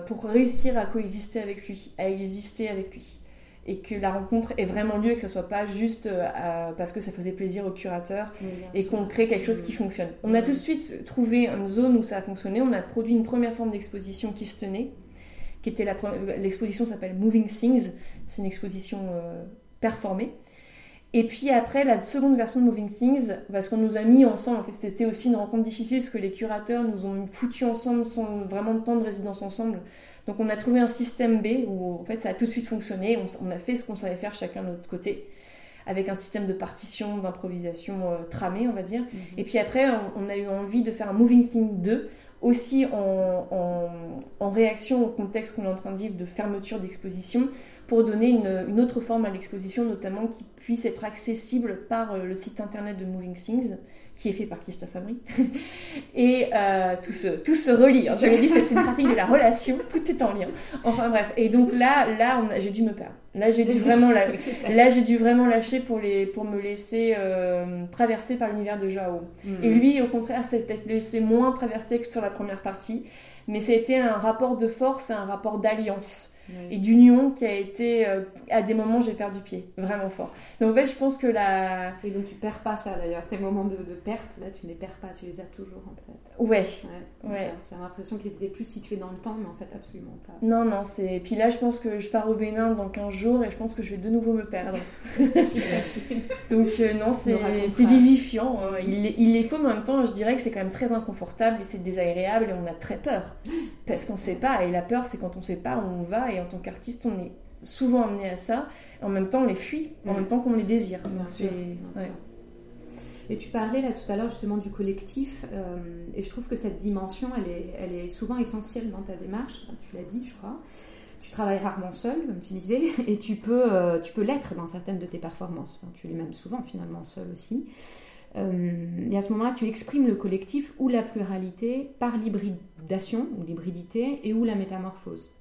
pour réussir à coexister avec lui, à exister avec lui et que la rencontre ait vraiment lieu et que ce soit pas juste euh, parce que ça faisait plaisir au curateur et qu'on crée quelque chose qui fonctionne. On a tout de suite trouvé une zone où ça a fonctionné, on a produit une première forme d'exposition qui se tenait, qui était l'exposition s'appelle Moving Things, c'est une exposition euh, performée. Et puis après, la seconde version de Moving Things, parce qu'on nous a mis ensemble, en fait, c'était aussi une rencontre difficile, parce que les curateurs nous ont foutu ensemble sans vraiment de temps de résidence ensemble. Donc on a trouvé un système B où en fait ça a tout de suite fonctionné, on, a fait ce qu'on savait faire chacun de notre côté, avec un système de partition, d'improvisation euh, tramé on va dire. Mhm. Et puis après on, a eu envie de faire un Moving Scene 2, aussi en, en réaction au contexte qu'on est en train de vivre de fermeture d'exposition, pour donner une, une, autre forme à l'exposition, notamment qui puisse être accessible par euh, le site internet de Moving Things qui est fait par Christophe Fabry. et euh, tout, se, tout se relie. Hein. Je l'ai dit, c'est une pratique de la relation, tout est en lien. Enfin bref. Et donc là, là j'ai dû me perdre. Là, j'ai dû, vraiment là, dû vraiment lâcher pour, les, pour me laisser euh, traverser par l'univers de Jao. Hmm. Et lui, au contraire, s'est peut-être laissé moins traverser que sur la première partie. Mais c'était un rapport de force, un rapport d'alliance et d'union qui a été euh, à des moments j'ai perdu pied vraiment fort. Donc en fait je pense que la et donc tu perds pas ça d'ailleurs. Tes moments de, perte là tu ne les perds pas tu les as toujours en fait. Ouais. Ouais, j'ai l'impression qu'ils étaient plus situés dans le temps mais en fait absolument pas. Non non c'est puis là je pense que je pars au Bénin dans 15 jours et je pense que je vais de nouveau me perdre. Donc euh, non c'est vivifiant hein. il, est, il est faux mais en même temps je dirais que c'est quand même très inconfortable et c'est désagréable et on a très peur. Parce qu'on sait pas et la peur c'est quand on sait pas où on va et en tant qu'artiste, on est souvent amené à ça. En même temps, on les fuit, en même temps qu'on les désire. Et tu parlais là tout à l'heure justement du collectif, euh, et je trouve que cette dimension, elle est, elle est souvent essentielle dans ta démarche. Tu l'as dit, je crois. Tu travailles rarement seul, comme tu disais, et tu peux, euh, tu peux l'être dans certaines de tes performances. tu l'es même souvent finalement seul aussi. Euh, et à ce moment-là, tu exprimes le collectif ou la pluralité par l'hybridation ou l'hybridité et ou la métamorphose.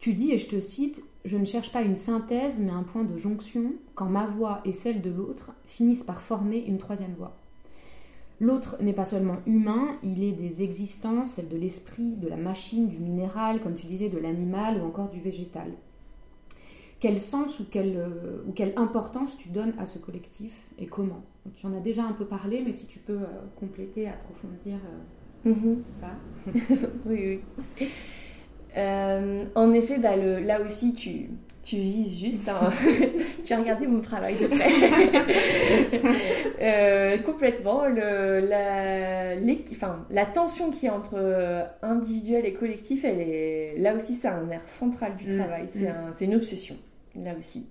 Tu dis, et je te cite, Je ne cherche pas une synthèse, mais un point de jonction, quand ma voix et celle de l'autre finissent par former une troisième voix. L'autre n'est pas seulement humain, il est des existences, celle de l'esprit, de la machine, du minéral, comme tu disais, de l'animal ou encore du végétal. Quel sens ou quelle, euh, ou quelle importance tu donnes à ce collectif et comment? Tu en as déjà un peu parlé, mais si tu peux euh, compléter, approfondir euh, mhm. ça. oui, oui. Euh, en effet, bah, là aussi, tu, tu vises juste. Hein. tu as regardé mon travail de près. Euh, complètement. Le, la, enfin, la tension qui est entre euh, individuel et collectif, elle est, là aussi, c'est un air central du mm. travail. Mm. C'est une obsession, là aussi.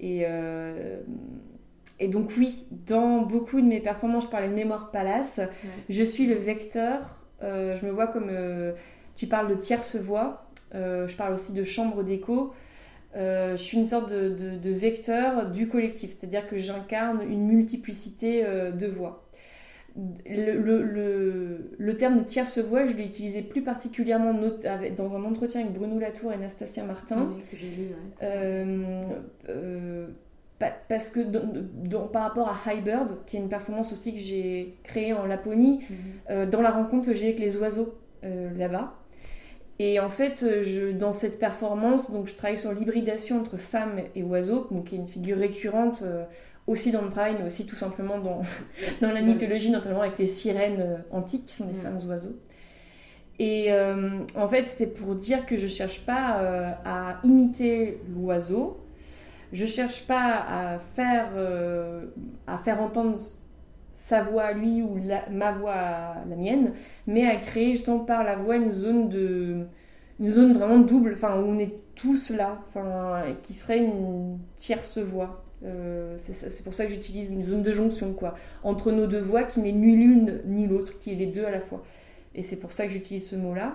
Et, et donc, oui, dans beaucoup de mes performances, je parlais de Mémoire Palace, je suis le vecteur. je me vois comme tu parles de tierce voix, euh, je parle aussi de chambre d'écho. Euh, je suis une sorte de, vecteur du collectif, c'est-à-dire que j'incarne une multiplicité euh, de voix. Le, terme de tierce voix, je l'ai utilisé plus particulièrement dans un entretien avec Bruno Latour et Anastasia Martin. que parce que par rapport à Highbird, qui est une performance aussi que j'ai créée en Laponie, mhm. dans la rencontre que j'ai avec les oiseaux là-bas, et en fait, euh, je, dans cette performance, donc je travaille sur l'hybridation entre femmes et oiseaux, donc qui est une figure récurrente euh, aussi dans le travail, mais aussi tout simplement dans, dans la mythologie, notamment avec les sirènes euh, antiques qui sont des femmes oiseaux. Et en fait, c'était pour dire que je cherche pas à imiter l'oiseau, je cherche pas à faire, à faire entendre sa voix à lui ou ma voix à la mienne, mais à créer justement par la voix une zone de une zone vraiment double, enfin où on est tous là, enfin qui serait une tierce voix. Euh, c'est pour ça que j'utilise une zone de jonction quoi entre nos deux voix qui n'est ni l'une ni l'autre, qui est les deux à la fois. Et c'est pour ça que j'utilise ce mot-là.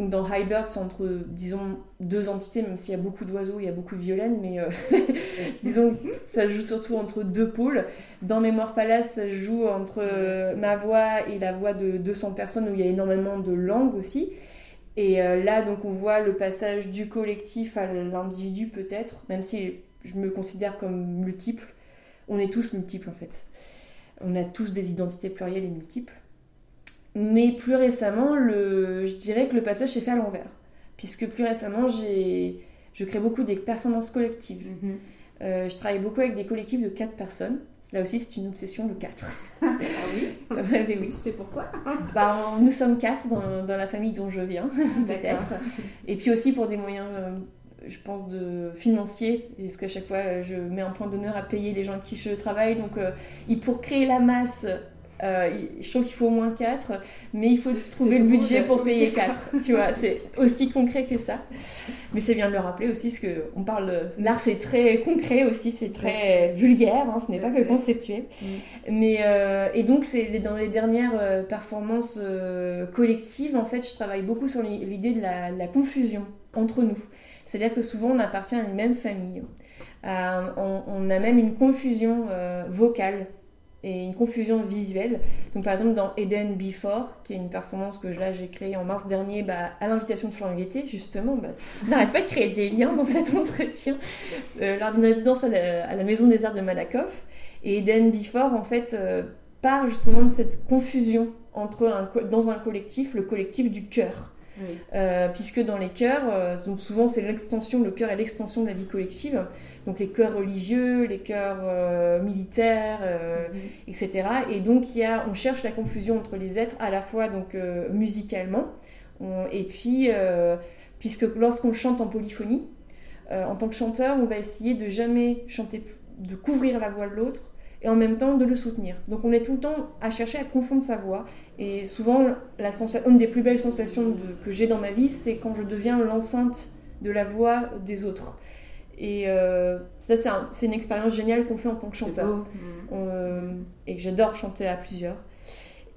Donc dans Hybird, c'est entre, disons, deux entités, même s'il y a beaucoup d'oiseaux, il y a beaucoup de violaines, mais euh, disons, ça joue surtout entre deux pôles. Dans Mémoire Palace, ça joue entre euh, ma voix et la voix de 200 personnes, où il y a énormément de langues aussi. Et euh, là, donc, on voit le passage du collectif à l'individu, peut-être, même si je me considère comme multiple. On est tous multiples, en fait. On a tous des identités plurielles et multiples. Mais plus récemment, le, je dirais que le passage s'est fait à l'envers. Puisque plus récemment, j'ai, je crée beaucoup des performances collectives. Mhm. Euh, je travaille beaucoup avec des collectifs de 4 personnes. Là aussi, c'est une obsession de 4. ah oui oui. Tu sais pourquoi bah, Nous sommes 4 dans, dans, la famille dont je viens, peut-être. Et puis aussi pour des moyens, euh, je pense, de financiers. Parce qu'à chaque fois, je mets un point d'honneur à payer les gens avec qui je travaille. Donc, euh, pour créer la masse euh, je trouve qu'il faut au moins 4, mais il faut trouver le budget pour payer 4. tu vois, c'est aussi concret que ça. Mais c'est bien de le rappeler aussi, parce que on parle. L'art, c'est très concret aussi, c'est très vulgaire, hein, ce n'est pas que conceptuel. Mm. Mais, euh, et donc, c'est dans les dernières euh, performances collectives, en fait, je travaille beaucoup sur l'idée de la, la, confusion entre nous. C'est-à-dire que souvent, on appartient à une même famille. on, on, a même une confusion vocale et une confusion visuelle. Donc par exemple dans Eden Before, qui est une performance que là j'ai créée en mars dernier bah, à l'invitation de Florent Guettet, justement, bah, on n'arrête pas de créer des liens dans cet entretien euh, lors d'une résidence à la, Maison des Arts de Malakoff. Et Eden Before en fait euh, part justement de cette confusion entre un, dans un collectif, le collectif du cœur. Euh, puisque dans les chœurs, donc souvent c'est l'extension, le cœur est l'extension de la vie collective donc les chœurs religieux, les chœurs euh, militaires, euh, mhm. etc. Et donc il y a, on cherche la confusion entre les êtres à la fois donc euh, musicalement et puis puisque lorsqu'on chante en polyphonie, en tant que chanteur, on va essayer de jamais chanter, de couvrir la voix de l'autre et en même temps de le soutenir. Donc on est tout le temps à chercher à confondre sa voix. Et souvent, la une des plus belles sensations que j'ai dans ma vie, c'est quand je deviens l'enceinte de la voix des autres. Et euh, ça, c'est une expérience géniale qu'on fait en tant que chanteur. Euh, et que j'adore chanter à plusieurs.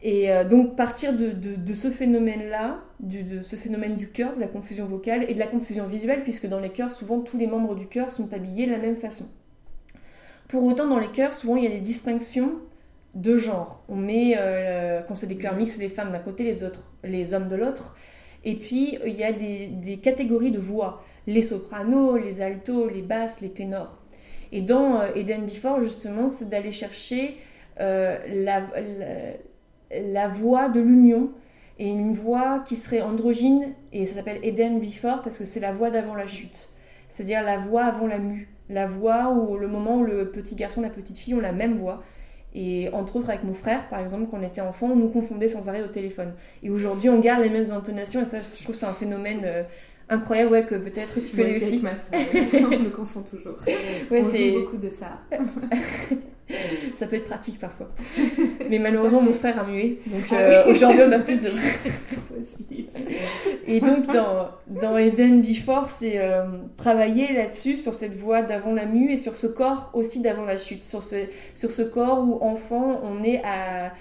Et euh, donc, partir de, de, ce phénomène-là, de ce phénomène du cœur, de la confusion vocale et de la confusion visuelle, puisque dans les chœurs, souvent, tous les membres du chœur sont habillés de la même façon. Pour autant, dans les chœurs, souvent, il y a des distinctions de genre. On met, quand c'est des chœurs mixtes, les femmes d'un côté, les autres, les hommes de l'autre. Et puis, il y a des, des catégories de voix les sopranos, les altos, les basses, les ténors. Et dans euh, Eden Before, justement, c'est d'aller chercher euh, la, voix de l'union et une voix qui serait androgyne, et ça s'appelle Eden Before parce que c'est la voix d'avant la chute, c'est-à-dire la voix avant la mue, la voix où le moment où le petit garçon, la petite fille ont la même voix. Et entre autres avec mon frère, par exemple, quand on était enfant, on nous confondait sans arrêt au téléphone. Et aujourd'hui, on garde les mêmes intonations, et ça, je trouve c'est un phénomène euh, incroyable ouais, que peut-être tu connais aussi. ma on me confond toujours. Ouais, c'est beaucoup de ça. ça peut être pratique parfois. Mais malheureusement, mon frère a mué. Donc ah euh, aujourd'hui, on a plus de. possible. Et donc, dans, dans Eden Before, c'est euh, travailler là-dessus, sur cette voix d'avant la mue et sur ce corps aussi d'avant la chute. Sur ce, sur ce corps où, enfant, on est à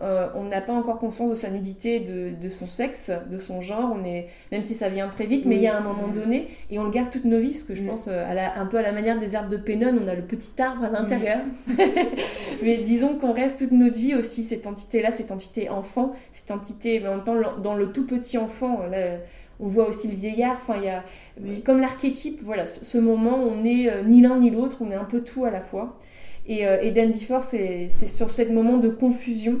euh, on n'a pas encore conscience de sa nudité, de, son sexe, de son genre. On est, même si ça vient très vite, mais il y a un moment donné, et on le garde toute nos vies, parce que je pense euh, à un peu à la manière des arbres de Pénon, on a le petit arbre à l'intérieur. mais disons qu'on reste toute notre vie aussi, cette entité-là, cette entité enfant, cette entité, mais en même temps, dans le tout petit enfant, on voit aussi le vieillard. Enfin, il y a, comme l'archétype, voilà, ce, moment, on n'est euh, ni l'un ni l'autre, on est un peu tout à la fois. Et, euh, Eden Before, c'est sur ce moment de confusion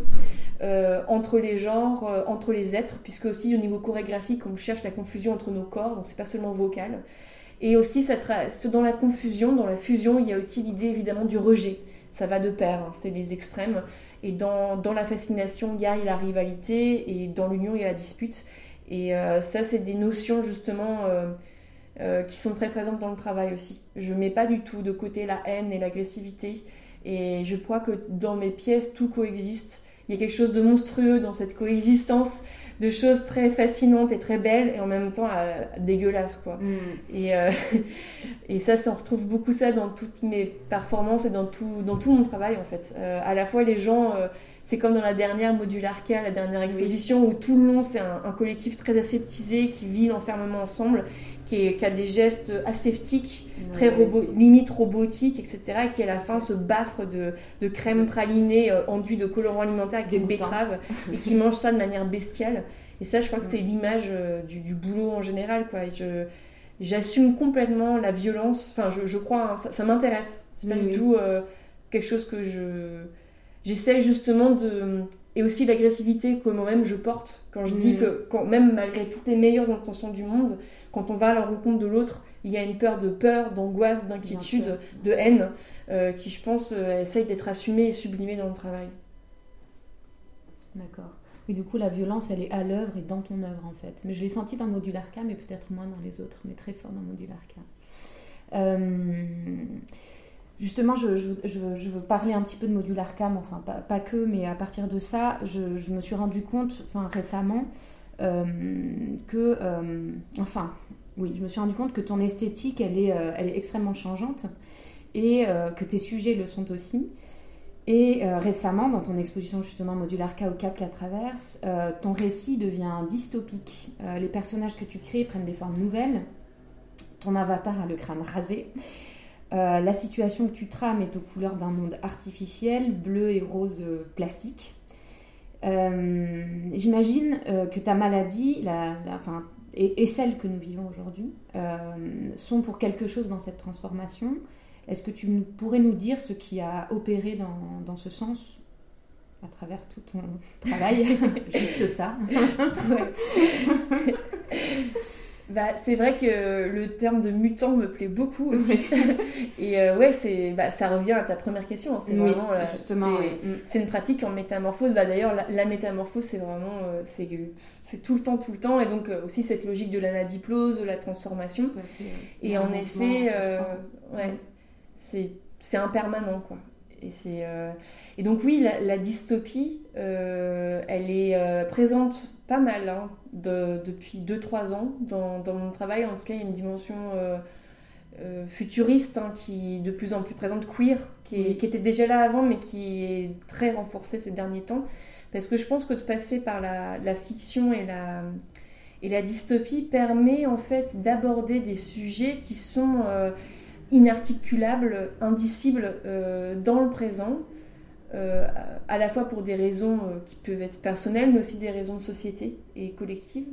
euh, entre les genres, euh, entre les êtres, puisque aussi au niveau chorégraphique, on cherche la confusion entre nos corps, donc c'est pas seulement vocal. Et aussi, dans la confusion, dans la fusion, il y a aussi l'idée évidemment du rejet. Ça va de pair, hein, c'est les extrêmes. Et dans, la fascination, il y a la rivalité, et dans l'union, il y a la dispute. Et ça, c'est des notions justement qui sont très présentes dans le travail aussi. Je mets pas du tout de côté la haine et l'agressivité Et je crois que dans mes pièces, tout coexiste. Il y a quelque chose de monstrueux dans cette coexistence de choses très fascinantes et très belles et en même temps euh, dégueulasses quoi. Mm. Et, euh, et ça, ça on retrouve beaucoup ça dans toutes mes performances et dans tout, dans tout mon travail en fait. Euh, à la fois les gens, c'est comme dans la dernière Modularca, la dernière exposition où tout le long c'est un, un, collectif très aseptisé qui vit l'enfermement ensemble qui, a des gestes aseptiques, très robot, limite robotiques, etc., et qui à la fin se baffre de, de crème pralinée euh, enduit de colorant alimentaire avec des betteraves, et qui mange ça de manière bestiale. Et ça, je crois que c'est l'image euh, du, boulot en général. Quoi. Et je, j'assume complètement la violence. Enfin, je, je crois, hein, ça, m'intéresse. C'est pas du tout euh, quelque chose que je. J'essaie justement de. Et aussi l'agressivité que moi-même je porte quand je dis que, quand, même malgré toutes les meilleures intentions du monde, quand on va à la rencontre de l'autre, il y a une peur de peur, d'angoisse, d'inquiétude, de haine, euh, qui, je pense, euh, essaye d'être assumée et sublimée dans le travail. D'accord. Et du coup, la violence, elle est à l'œuvre et dans ton œuvre, en fait. Mais je l'ai senti dans Modularca, mais peut-être moins dans les autres, mais très fort dans Modularca. Euh, justement, je, veux parler un petit peu de Modularca, mais enfin, pas, que, mais à partir de ça, je, me suis rendu compte, enfin, récemment, que, euh, enfin, oui, je me suis rendu compte que ton esthétique, elle est, euh, elle est extrêmement changeante et que tes sujets le sont aussi. Et récemment, dans ton exposition justement Modular K au Cap la traverse, ton récit devient dystopique. les personnages que tu crées prennent des formes nouvelles. Ton avatar a le crâne rasé. la situation que tu trames est aux couleurs d'un monde artificiel, bleu et rose plastique. Euh, j'imagine euh, que ta maladie, la, et, celle que nous vivons aujourd'hui, euh, sont pour quelque chose dans cette transformation. Est-ce que tu pourrais nous dire ce qui a opéré dans, dans ce sens à travers tout ton travail? Juste ça. Bah, c'est vrai que le terme de mutant me plaît beaucoup aussi. et euh, ouais, c'est, bah, ça revient à ta première question. Hein. C'est vraiment, euh, justement, mm. c'est, une pratique en métamorphose. Bah, d'ailleurs, la, métamorphose, c'est vraiment, euh, c'est, c'est tout le temps, tout le temps. Et donc aussi cette logique de l'anadiplose, de la transformation. Et en effet, ouais, c'est, c'est impermanent, quoi. Et, c'est, et donc oui, la, la dystopie, elle est présente pas mal hein, de, depuis 2-3 ans dans, dans, mon travail. En tout cas, il y a une dimension euh, euh, futuriste hein, qui est de plus en plus présente, queer, qui, qui, était déjà là avant, mais qui est très renforcée ces derniers temps. Parce que je pense que de passer par la, la fiction et la, et la dystopie permet en fait d'aborder des sujets qui sont euh, inarticulables, indicibles dans le présent. Euh, à la fois pour des raisons euh, qui peuvent être personnelles, mais aussi des raisons de société et collectives.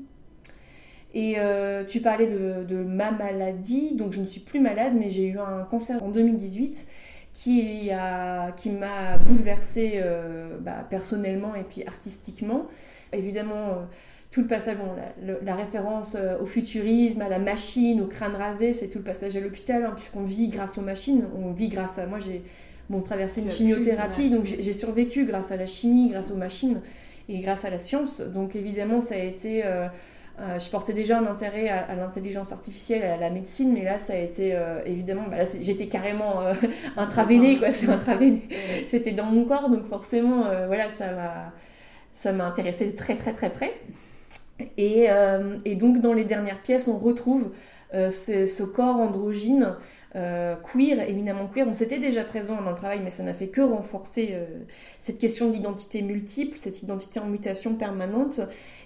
Et euh, tu parlais de, ma maladie, donc je ne suis plus malade, mais j'ai eu un cancer en 2018 qui, qui m'a bouleversée bah, personnellement et puis artistiquement. Évidemment, tout le passage, la, référence au futurisme, à la machine, au crâne rasé, c'est tout le passage à l'hôpital, hein, puisqu'on vit grâce aux machines, on vit grâce à... Moi, j'ai bon, traversé une chimiothérapie, donc j'ai survécu grâce à la chimie, grâce aux machines et grâce à la science. Donc évidemment, ça a été... Euh, euh, je portais déjà un intérêt à, l'intelligence artificielle, à la médecine, mais là, ça a été euh, évidemment, bah, j'étais carrément intraveinée, quoi. C'était dans mon corps, donc forcément, voilà, ça m'a, ça m'a intéressé très, très, très près. Et, et, donc, dans les dernières pièces, on retrouve ce, ce, corps androgyne euh, queer, éminemment queer. On c'était déjà présent dans le travail, mais ça n'a fait que renforcer euh, cette question de l'identité multiple, cette identité en mutation permanente.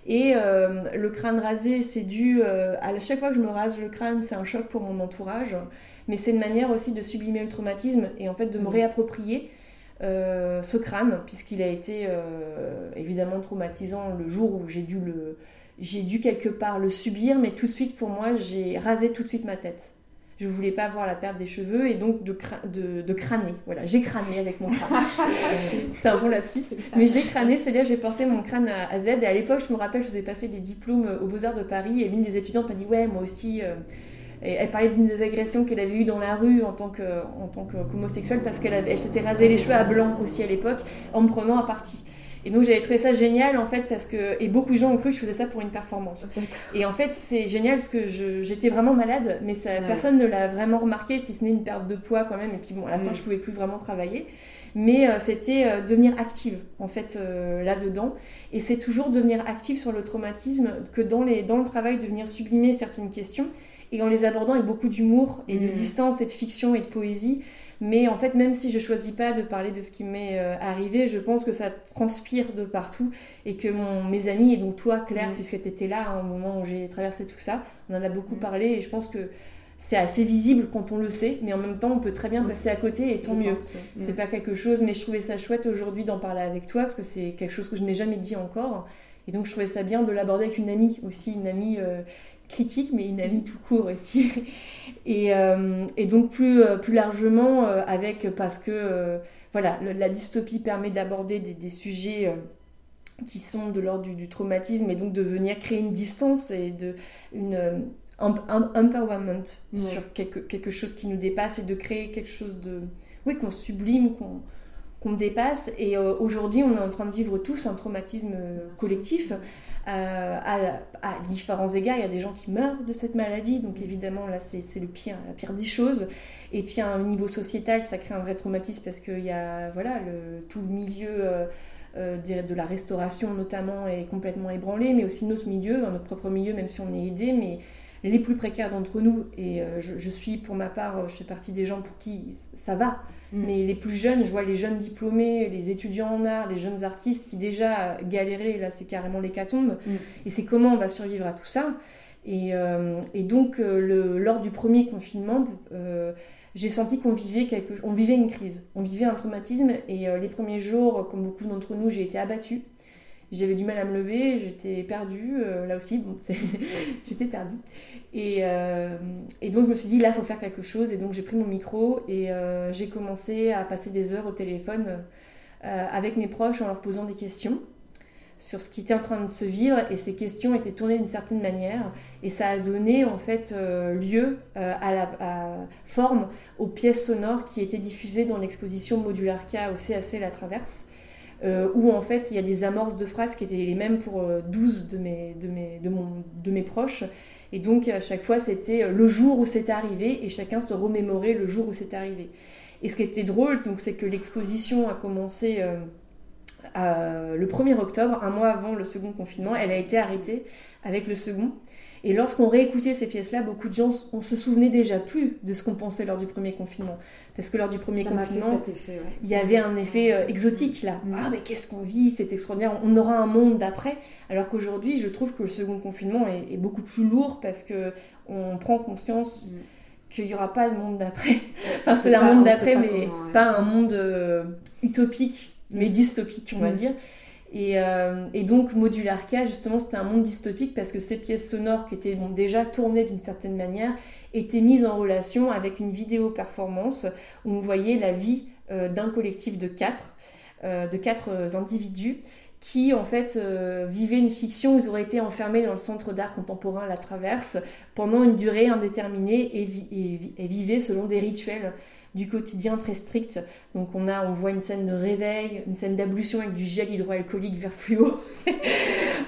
Et euh, le crâne rasé, c'est dû à chaque fois que je me rase le crâne, c'est un choc pour mon entourage, mais c'est une manière aussi de sublimer le traumatisme et en fait de me mmh. réapproprier. ce crâne, puisqu'il a été évidemment traumatisant le jour où j'ai dû le, j'ai dû quelque part le subir, mais tout de suite pour moi, j'ai rasé tout de suite ma tête je voulais pas avoir la perte des cheveux et donc de, de, de crâner. Voilà, j'ai crâné avec mon crâne. c'est un bon lapsus. Mais j'ai crâné, c'est-à-dire j'ai porté mon crâne à, Z. Et à l'époque, je me rappelle, je faisais passer des diplômes aux Beaux-Arts de Paris et l'une des étudiantes m'a dit Ouais, moi aussi. Euh, et elle parlait d'une des agressions qu'elle avait eues dans la rue en tant que en tant qu'homosexuelle parce qu'elle elle s'était rasé les cheveux à blanc aussi à l'époque en me prenant à partie. Et donc j'avais trouvé ça génial en fait parce que et beaucoup de gens ont cru que je faisais ça pour une performance. Et en fait c'est génial parce que j'étais vraiment malade, mais ça, personne ne l'a vraiment remarqué si ce n'est une perte de poids quand même. Et puis bon à la fin mm. je pouvais plus vraiment travailler. Mais euh, c'était euh, devenir active en fait euh, là-dedans. Et c'est toujours devenir active sur le traumatisme que dans, les, dans le travail de venir sublimer certaines questions et en les abordant avec beaucoup d'humour et de mm. distance et de fiction et de poésie mais en fait, même si je choisis pas de parler de ce qui m'est euh, arrivé, je pense que ça transpire de partout et que mon, mes amis, et donc toi, Claire, mm. puisque tu étais là au moment où j'ai traversé tout ça, on en a beaucoup mm. parlé et je pense que c'est assez visible quand on le sait, mais en même temps, on peut très bien mm. passer à côté et tant mieux. C'est pas quelque chose, mais je trouvais ça chouette aujourd'hui d'en parler avec toi parce que c'est quelque chose que je n'ai jamais dit encore. Et donc, je trouvais ça bien de l'aborder avec une amie aussi, une amie euh, critique, mais une amie tout court aussi. Et, euh, et donc plus, euh, plus largement euh, avec, parce que voilà, la dystopie permet d'aborder des, des, sujets qui sont de l'ordre du, traumatisme et donc de venir créer une distance et de, une, un, empowerment sur quelque, quelque chose qui nous dépasse et de créer quelque chose de... Oui, qu'on sublime, qu'on qu'on dépasse. Et aujourd'hui, on est en train de vivre tous un traumatisme collectif. Euh, à, différents égards. Il y a des gens qui meurent de cette maladie, donc évidemment là c'est le pire, la pire des choses. Et puis à un niveau sociétal, ça crée un vrai traumatisme parce qu'il y a voilà tout le milieu euh, euh, de la restauration notamment est complètement ébranlé, mais aussi notre milieu, notre propre milieu, même si on est aidé, mais les plus précaires d'entre nous, et je, je, suis pour ma part, je fais partie des gens pour qui ça va, Mm. Mais les plus jeunes, je vois les jeunes diplômés, les étudiants en art, les jeunes artistes qui déjà galéraient, là c'est carrément l'hécatombe. Mm. Et c'est comment on va survivre à tout ça. Et, euh, et donc, euh, le, lors du premier confinement, euh, j'ai senti qu'on vivait, quelque, on vivait une crise, on vivait un traumatisme. Et les premiers jours, comme beaucoup d'entre nous, j'ai été abattue. J'avais du mal à me lever, j'étais perdue, là aussi, bon, j'étais perdue. Euh, et, donc je me suis dit, là, il faut faire quelque chose. Et donc j'ai pris mon micro et euh, j'ai commencé à passer des heures au téléphone euh, avec mes proches en leur posant des questions sur ce qui était en train de se vivre. Et ces questions étaient tournées d'une certaine manière. Et ça a donné en fait lieu à la forme aux pièces sonores qui étaient diffusées dans l'exposition Modularca au CAC La Traverse. Où en fait il y a des amorces de phrases qui étaient les mêmes pour 12 de mes, de mes, de mon, de mes proches et donc à chaque fois c'était euh, le jour où c'est arrivé et chacun se remémorait le jour où c'est arrivé. Et ce qui était drôle, c'est que l'exposition a commencé euh, le 1er octobre, un mois avant le second confinement. Elle a été arrêtée avec le second. Et lorsqu'on réécoutait ces pièces-là, beaucoup de gens, on se souvenait déjà plus de ce qu'on pensait lors du premier confinement. Parce que lors du premier confinement, il y avait un effet euh, exotique là. Mm. Ah mais qu'est-ce qu'on vit, c'est extraordinaire, on aura un monde d'après. Alors qu'aujourd'hui, je trouve que le second confinement est, beaucoup plus lourd parce que on prend conscience mm. qu'il n'y aura pas de monde d'après. enfin c'est un monde d'après, mais pas un monde euh, utopique, mais dystopique, on va mm. Euh, et, donc Modularca, justement, c'était un monde dystopique parce que ces pièces sonores qui étaient déjà tournées d'une certaine manière étaient mises en relation avec une vidéo performance où on voyait la vie euh, d'un collectif de quatre, euh, de quatre individus qui en fait vivaient une fiction, ils auraient été enfermés dans le centre d'art contemporain La Traverse pendant une durée indéterminée et vivaient selon des rituels du quotidien très strict. Donc on a, on voit une scène de réveil, une scène d'ablution avec du gel hydroalcoolique vers fluo.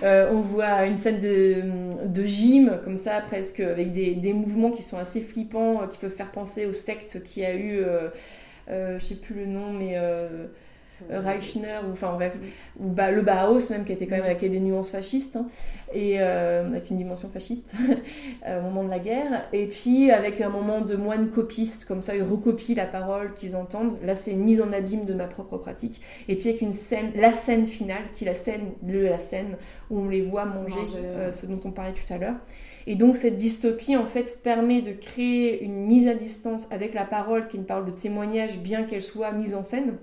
Euh, on voit une scène de, de, gym comme ça presque avec des, des, mouvements qui sont assez flippants, qui peuvent faire penser au secte qui a eu, euh, euh, je sais plus le nom, mais euh, Reichner, ou enfin bref, ou bah, le Bauhaus même, qui était quand même avec des nuances fascistes, hein, et euh, avec une dimension fasciste euh, au moment de la guerre. Et puis avec un moment de moine copiste, comme ça, ils recopient la parole qu'ils entendent. Là, c'est une mise en abîme de ma propre pratique. Et puis avec une scène, la scène finale, qui est la scène, le, la scène où on les voit manger, ce dont on parlait tout à l'heure. Et donc cette dystopie en fait permet de créer une mise à distance avec la parole qui est une parole de témoignage bien qu'elle soit mise en scène.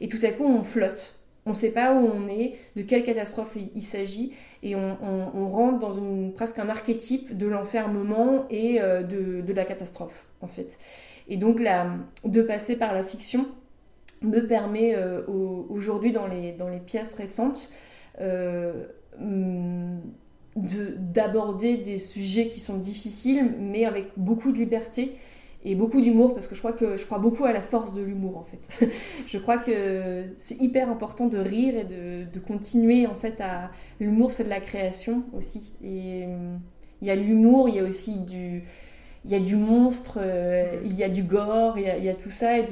Et tout à coup, on flotte. On ne sait pas où on est, de quelle catastrophe il, s'agit, et on, rentre dans presque un archétype de l'enfermement et euh, de, la catastrophe, en fait. Et donc, de passer par la fiction me permet euh, aujourd'hui, dans les, pièces récentes, euh, d'aborder des sujets qui sont difficiles, mais avec beaucoup de liberté et beaucoup d'humour parce que je crois que je crois beaucoup à la force de l'humour en fait. je crois que c'est hyper important de rire et de, de continuer en fait à l'humour c'est de la création aussi et euh, il y a l'humour, il y a aussi du il y a du monstre, euh, il y a du gore, il y a, tout ça et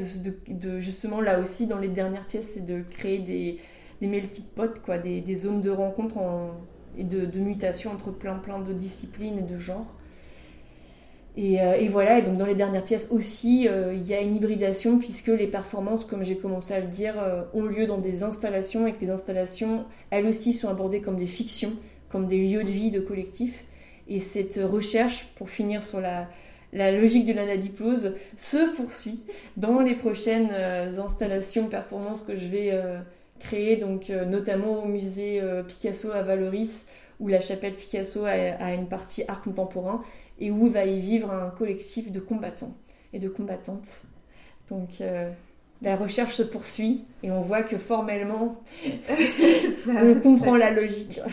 justement là aussi dans les dernières pièces c'est de créer des des quoi, des, des zones de rencontre en, et de, de mutation entre plein plein de disciplines et de genres. Euh, et, voilà, et donc dans les dernières pièces aussi, euh, il y a une hybridation puisque les performances, comme j'ai commencé à le dire, euh, ont lieu dans des installations et que les installations, elles aussi, sont abordées comme des fictions, comme des lieux de vie de collectif. Et cette recherche, pour finir sur la, logique de l'anadiplose, se poursuit dans les prochaines installations, performances que je vais créer, donc notamment au musée Picasso à Valoris, où la chapelle Picasso a une partie art contemporain et où va y vivre un collectif de combattants et de combattantes. Donc euh, la recherche se poursuit et on voit que formellement, on comprend la logique.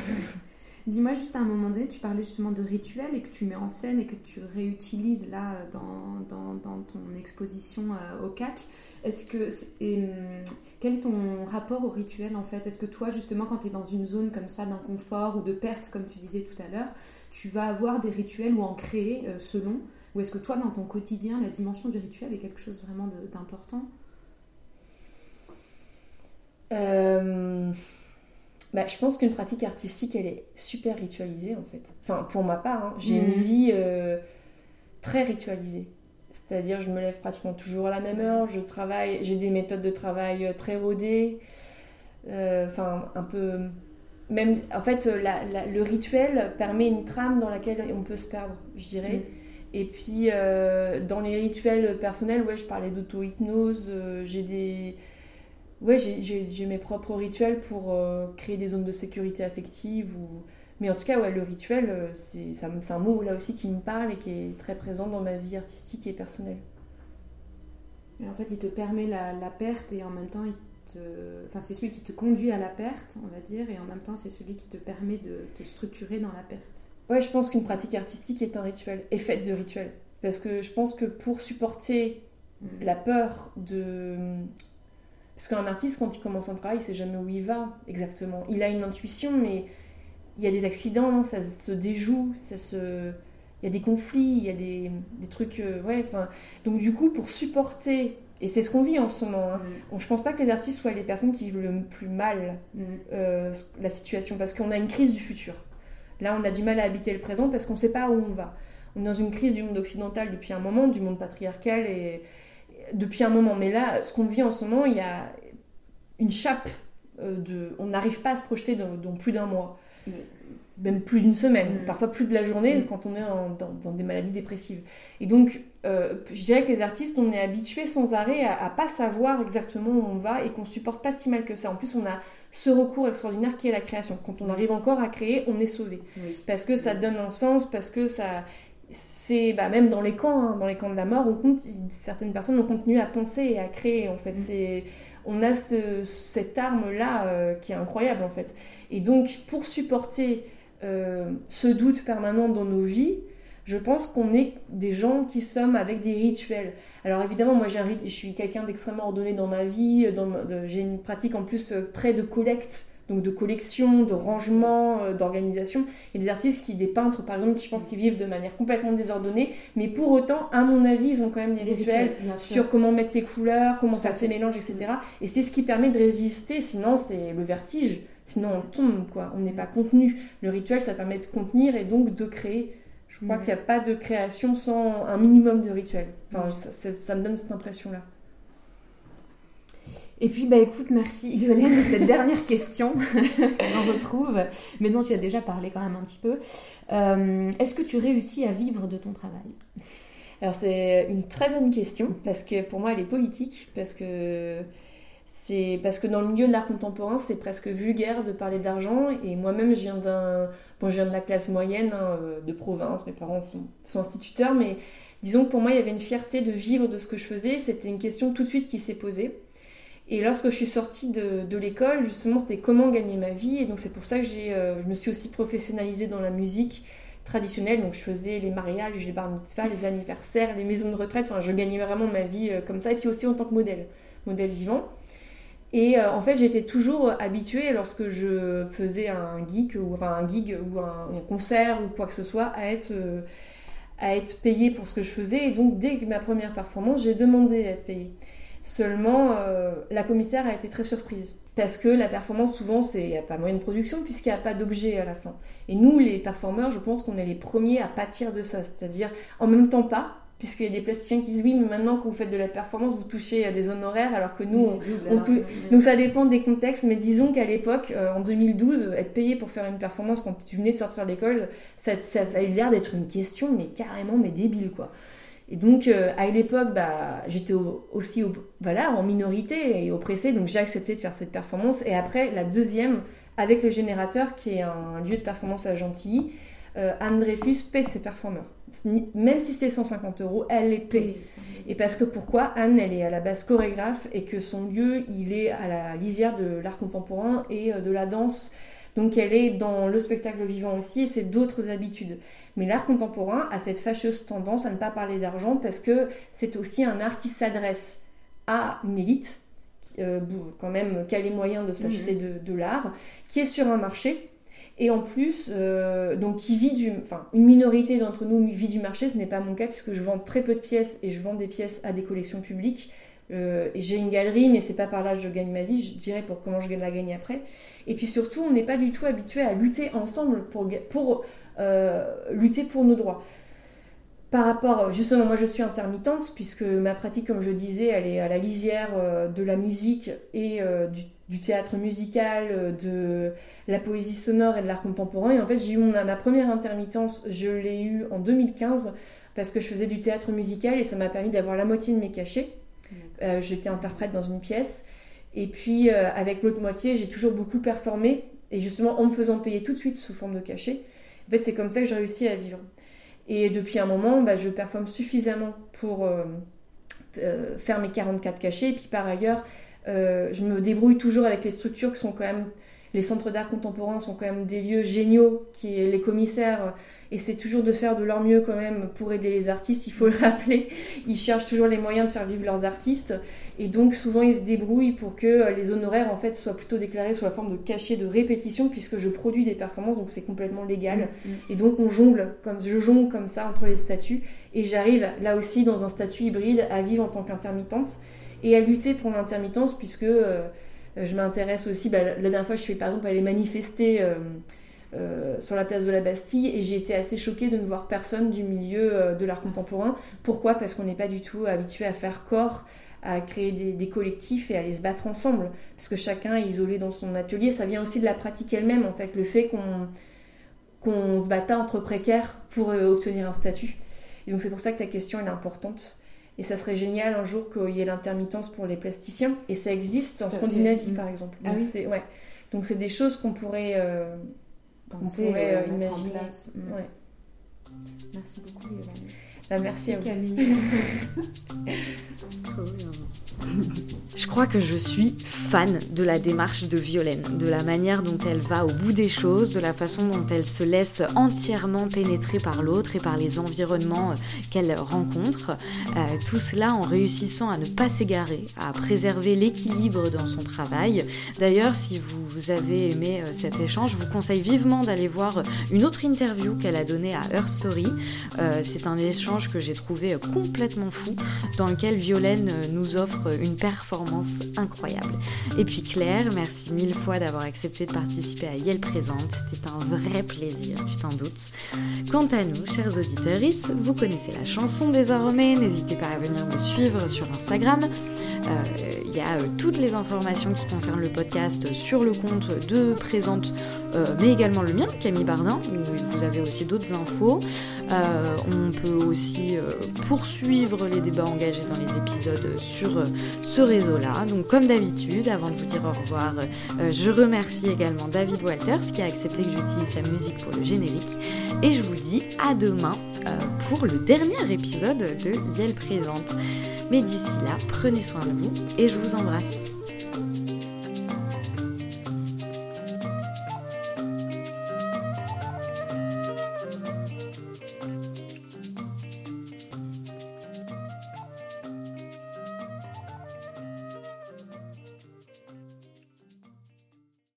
Dis-moi juste à un moment donné, tu parlais justement de rituels et que tu mets en scène et que tu réutilises là dans, dans, dans ton exposition euh, au CAC. Est-ce que et, hum, quel est ton rapport au rituel en fait? Est-ce que toi justement quand tu es dans une zone comme ça d'inconfort ou de perte comme tu disais tout à l'heure, tu vas avoir des rituels ou en créer euh, selon Ou est-ce que toi, dans ton quotidien, la dimension du rituel est quelque chose vraiment d'important? Euh, bah, Je pense qu'une pratique artistique, elle est super ritualisée en fait. Enfin, pour ma part, hein, j'ai une mhm. vie euh, très ritualisée. C'est-à-dire, je me lève pratiquement toujours à la même heure, je travaille, j'ai des méthodes de travail très rodées. Enfin, un peu même, en fait, le rituel permet une trame dans laquelle on peut se perdre, je dirais. Mm. Et puis, euh, dans les rituels personnels, ouais, je parlais d'auto-hypnose, euh, j'ai des... Ouais, j'ai mes propres rituels pour euh, créer des zones de sécurité affective. Ou... Mais en tout cas, ouais, le rituel, c'est un mot là aussi qui me parle et qui est très présent dans ma vie artistique et personnelle. Et en fait, il te permet la, la perte et en même temps, il Enfin, c'est celui qui te conduit à la perte, on va dire, et en même temps, c'est celui qui te permet de te structurer dans la perte. Ouais, je pense qu'une pratique artistique est un rituel, est faite de rituels. Parce que je pense que pour supporter mm. la peur de. Parce qu'un artiste, quand il commence un travail, il sait jamais où il va exactement. Il a une intuition, mais il y a des accidents, ça se déjoue, ça se. Il y a des conflits, il y a des, des trucs. Euh, ouais, enfin. Donc, du coup, pour supporter et c'est ce qu'on vit en ce moment. Hein. Mm. je pense pas que les artistes soient les personnes qui vivent le plus mal mm. euh, la situation, parce qu'on a une crise du futur. Là, on a du mal à habiter le présent parce qu'on ne sait pas où on va. On est dans une crise du monde occidental depuis un moment, du monde patriarcal, et depuis un moment. Mais là, ce qu'on vit en ce moment, il y a une chape euh, de... On n'arrive pas à se projeter dans, plus d'un mois. Mm même plus d'une semaine, mm. parfois plus de la journée mm. quand on est dans, des maladies dépressives. Et donc, euh, je dirais que les artistes, on est habitués sans arrêt à, à, pas savoir exactement où on va et qu'on supporte pas si mal que ça. En plus, on a ce recours extraordinaire qui est la création. Quand on arrive encore à créer, on est sauvé. Parce que ça donne un sens, parce que ça... C'est bah, même dans les camps, hein, dans les camps de la mort, on compte, certaines personnes ont continué à penser et à créer. En fait, mm. c'est on a ce, cette arme là euh, qui est incroyable en fait. Et donc, pour supporter euh, ce doute permanent dans nos vies, je pense qu'on est des gens qui sommes avec des rituels. Alors évidemment, moi je suis quelqu'un d'extrêmement ordonné dans ma vie, j'ai une pratique en plus euh, très de collecte, donc de collection, de rangement, euh, d'organisation. Il y a des artistes, qui, des peintres par exemple, je pense qu'ils vivent de manière complètement désordonnée, mais pour autant, à mon avis, ils ont quand même des, rituels, sur comment mettre tes couleurs, comment faire tes mélanges, etc. Et c'est ce qui permet de résister, sinon c'est le vertige. Sinon, on tombe, quoi. On n'est pas contenu. Le rituel, ça permet de contenir et donc de créer. Je crois mm. qu'il n'y a pas de création sans un minimum de rituel. Enfin, mm. ça, me donne cette impression-là. Et puis, bah écoute, merci Violaine de cette dernière question qu'on retrouve, mais dont tu as déjà parlé quand même un petit peu. Euh, est-ce que tu réussis à vivre de ton travail? Alors, c'est une très bonne question, parce que pour moi, elle est politique, parce que c'est parce que dans le milieu de l'art contemporain, c'est presque vulgaire de parler d'argent. Et moi-même, je viens d'un, bon, je viens de la classe moyenne hein, euh, de province. Mes parents sont, instituteurs, mais disons que pour moi, il y avait une fierté de vivre de ce que je faisais. C'était une question tout de suite qui s'est posée. Et lorsque je suis sortie de, l'école, justement, c'était comment gagner ma vie. Et donc c'est pour ça que j'ai, euh, je me suis aussi professionnalisée dans la musique traditionnelle. Donc je faisais les mariages, les bar mitzvahs, les anniversaires, les maisons de retraite. Enfin, je gagnais vraiment ma vie comme ça. Et puis aussi en tant que modèle, modèle vivant. Et en fait, j'étais toujours habituée lorsque je faisais un geek ou enfin un gig ou un, concert ou quoi que ce soit à être à être payée pour ce que je faisais. Et donc, dès ma première performance, j'ai demandé à être payée. Seulement, euh, la commissaire a été très surprise. Parce que la performance, souvent, il n'y a pas moyen de production puisqu'il n'y a pas d'objet à la fin. Et nous, les performeurs, je pense qu'on est les premiers à pâtir de ça. C'est-à-dire, en même temps pas, puisqu'il y a des plasticiens qui disent oui, mais maintenant que vous faites de la performance, vous touchez à des honoraires, alors que nous, on, donc ça dépend des contextes, mais disons qu'à l'époque, euh, en 2012, être payé pour faire une performance quand tu venais de sortir de l'école, ça, ça avait l'air d'être une question, mais carrément, mais débile, quoi. Et donc, euh, à l'époque, bah, j'étais aussi voilà, en minorité et oppressée, donc j'ai accepté de faire cette performance. Et après, la deuxième, avec le générateur, qui est un lieu de performance à Gentilly, euh, Anne Dreyfus paie ses performeurs. Même si c'est 150 euros, elle les paie. Et parce que pourquoi Anne, elle est à la base chorégraphe et que son lieu, il est à la lisière de l'art contemporain et euh, de la danse. Donc elle est dans le spectacle vivant aussi et c'est d'autres habitudes. Mais l'art contemporain a cette fâcheuse tendance à ne pas parler d'argent parce que c'est aussi un art qui s'adresse à une élite, euh, quand même, qui a les moyens de s'acheter mmh. de l'art, qui est sur un marché et en plus, euh, qui vit du, enfin, une minorité d'entre nous vit du marché, ce n'est pas mon cas puisque je vends très peu de pièces et je vends des pièces à des collections publiques. Euh, j'ai une galerie, mais c'est pas par là que je gagne ma vie. Je dirais pour comment je la gagne après. Et puis surtout, on n'est pas du tout habitué à lutter ensemble pour, pour euh, lutter pour nos droits. Par rapport, justement, moi je suis intermittente puisque ma pratique, comme je disais, elle est à la lisière de la musique et du du théâtre musical, euh, de la poésie sonore et de l'art contemporain. Et en fait, j'ai eu ma première intermittence, je l'ai eue en 2015 parce que je faisais du théâtre musical et ça m'a permis d'avoir la moitié de mes cachets. Euh, j'étais interprète dans une pièce. Et puis, euh, avec l'autre moitié, j'ai toujours beaucoup performé. Et justement, en me faisant payer tout de suite sous forme de cachet. En fait, c'est comme ça que j'ai réussi à vivre. Et depuis un moment, bah, je performe suffisamment pour faire mes 44 cachets. Et puis, par ailleurs, euh, je me débrouille toujours avec les structures qui sont quand même. Les centres d'art contemporain sont quand même des lieux géniaux, qui les commissaires essaient toujours de faire de leur mieux quand même pour aider les artistes, il faut le rappeler. Ils cherchent toujours les moyens de faire vivre leurs artistes. Et donc souvent ils se débrouillent pour que les honoraires en fait soient plutôt déclarés sous la forme de cachets de répétition puisque je produis des performances donc c'est complètement légal. Mm, mm. Et donc on jongle comme je jongle comme ça entre les statuts et j'arrive là aussi dans un statut hybride à vivre en tant qu'intermittente et à lutter pour l'intermittence, puisque euh, je m'intéresse aussi, bah, la dernière fois je suis par exemple allée manifester euh, euh, sur la place de la Bastille et j'ai été assez choquée de ne voir personne du milieu de l'art contemporain. Pourquoi? Parce qu'on n'est pas du tout habitué à faire corps à créer des, collectifs et à aller se battre ensemble, parce que chacun est isolé dans son atelier. Ça vient aussi de la pratique elle-même, en fait, le fait qu'on qu'on se batte pas entre précaires pour obtenir un statut. Et donc c'est pour ça que ta question est importante. Et ça serait génial un jour qu'il y ait l'intermittence pour les plasticiens. Et ça existe en Scandinavie, par exemple. Ah donc, c'est, ouais. Donc c'est des choses qu'on pourrait, euh, pourrait euh, imaginer. Mm. Ouais. Merci beaucoup, Yolande. Bah, merci à vous. Camille. Je crois que je suis fan de la démarche de Violaine, de la manière dont elle va au bout des choses, de la façon dont elle se laisse entièrement pénétrer par l'autre et par les environnements euh, qu'elle rencontre. Euh, tout cela en réussissant à ne pas s'égarer, à préserver l'équilibre dans son travail. D'ailleurs, si vous avez aimé euh, cet échange, je vous conseille vivement d'aller voir une autre interview qu'elle a donnée à Her Story. C'est un échange que j'ai trouvé complètement fou, dans lequel Violaine nous offre une performance incroyable. Et puis Claire, merci mille fois d'avoir accepté de participer à Yel Présente. C'était un vrai plaisir, tu t'en doutes. Quant à nous, chers auditeurs, vous connaissez la chanson désormais. N'hésitez pas à venir me suivre sur Instagram. Il euh, y a euh, toutes les informations qui concernent le podcast sur le compte de Présente, euh, mais également le mien, Camille Bardin, où vous avez aussi d'autres infos. On peut aussi poursuivre les débats engagés dans les épisodes sur ce réseau-là. Donc comme d'habitude, avant de vous dire au revoir, je remercie également David Walters qui a accepté que j'utilise sa musique pour le générique. Et je vous dis à demain pour le dernier épisode de Yel Présente. Mais d'ici là, prenez soin de vous et je vous embrasse.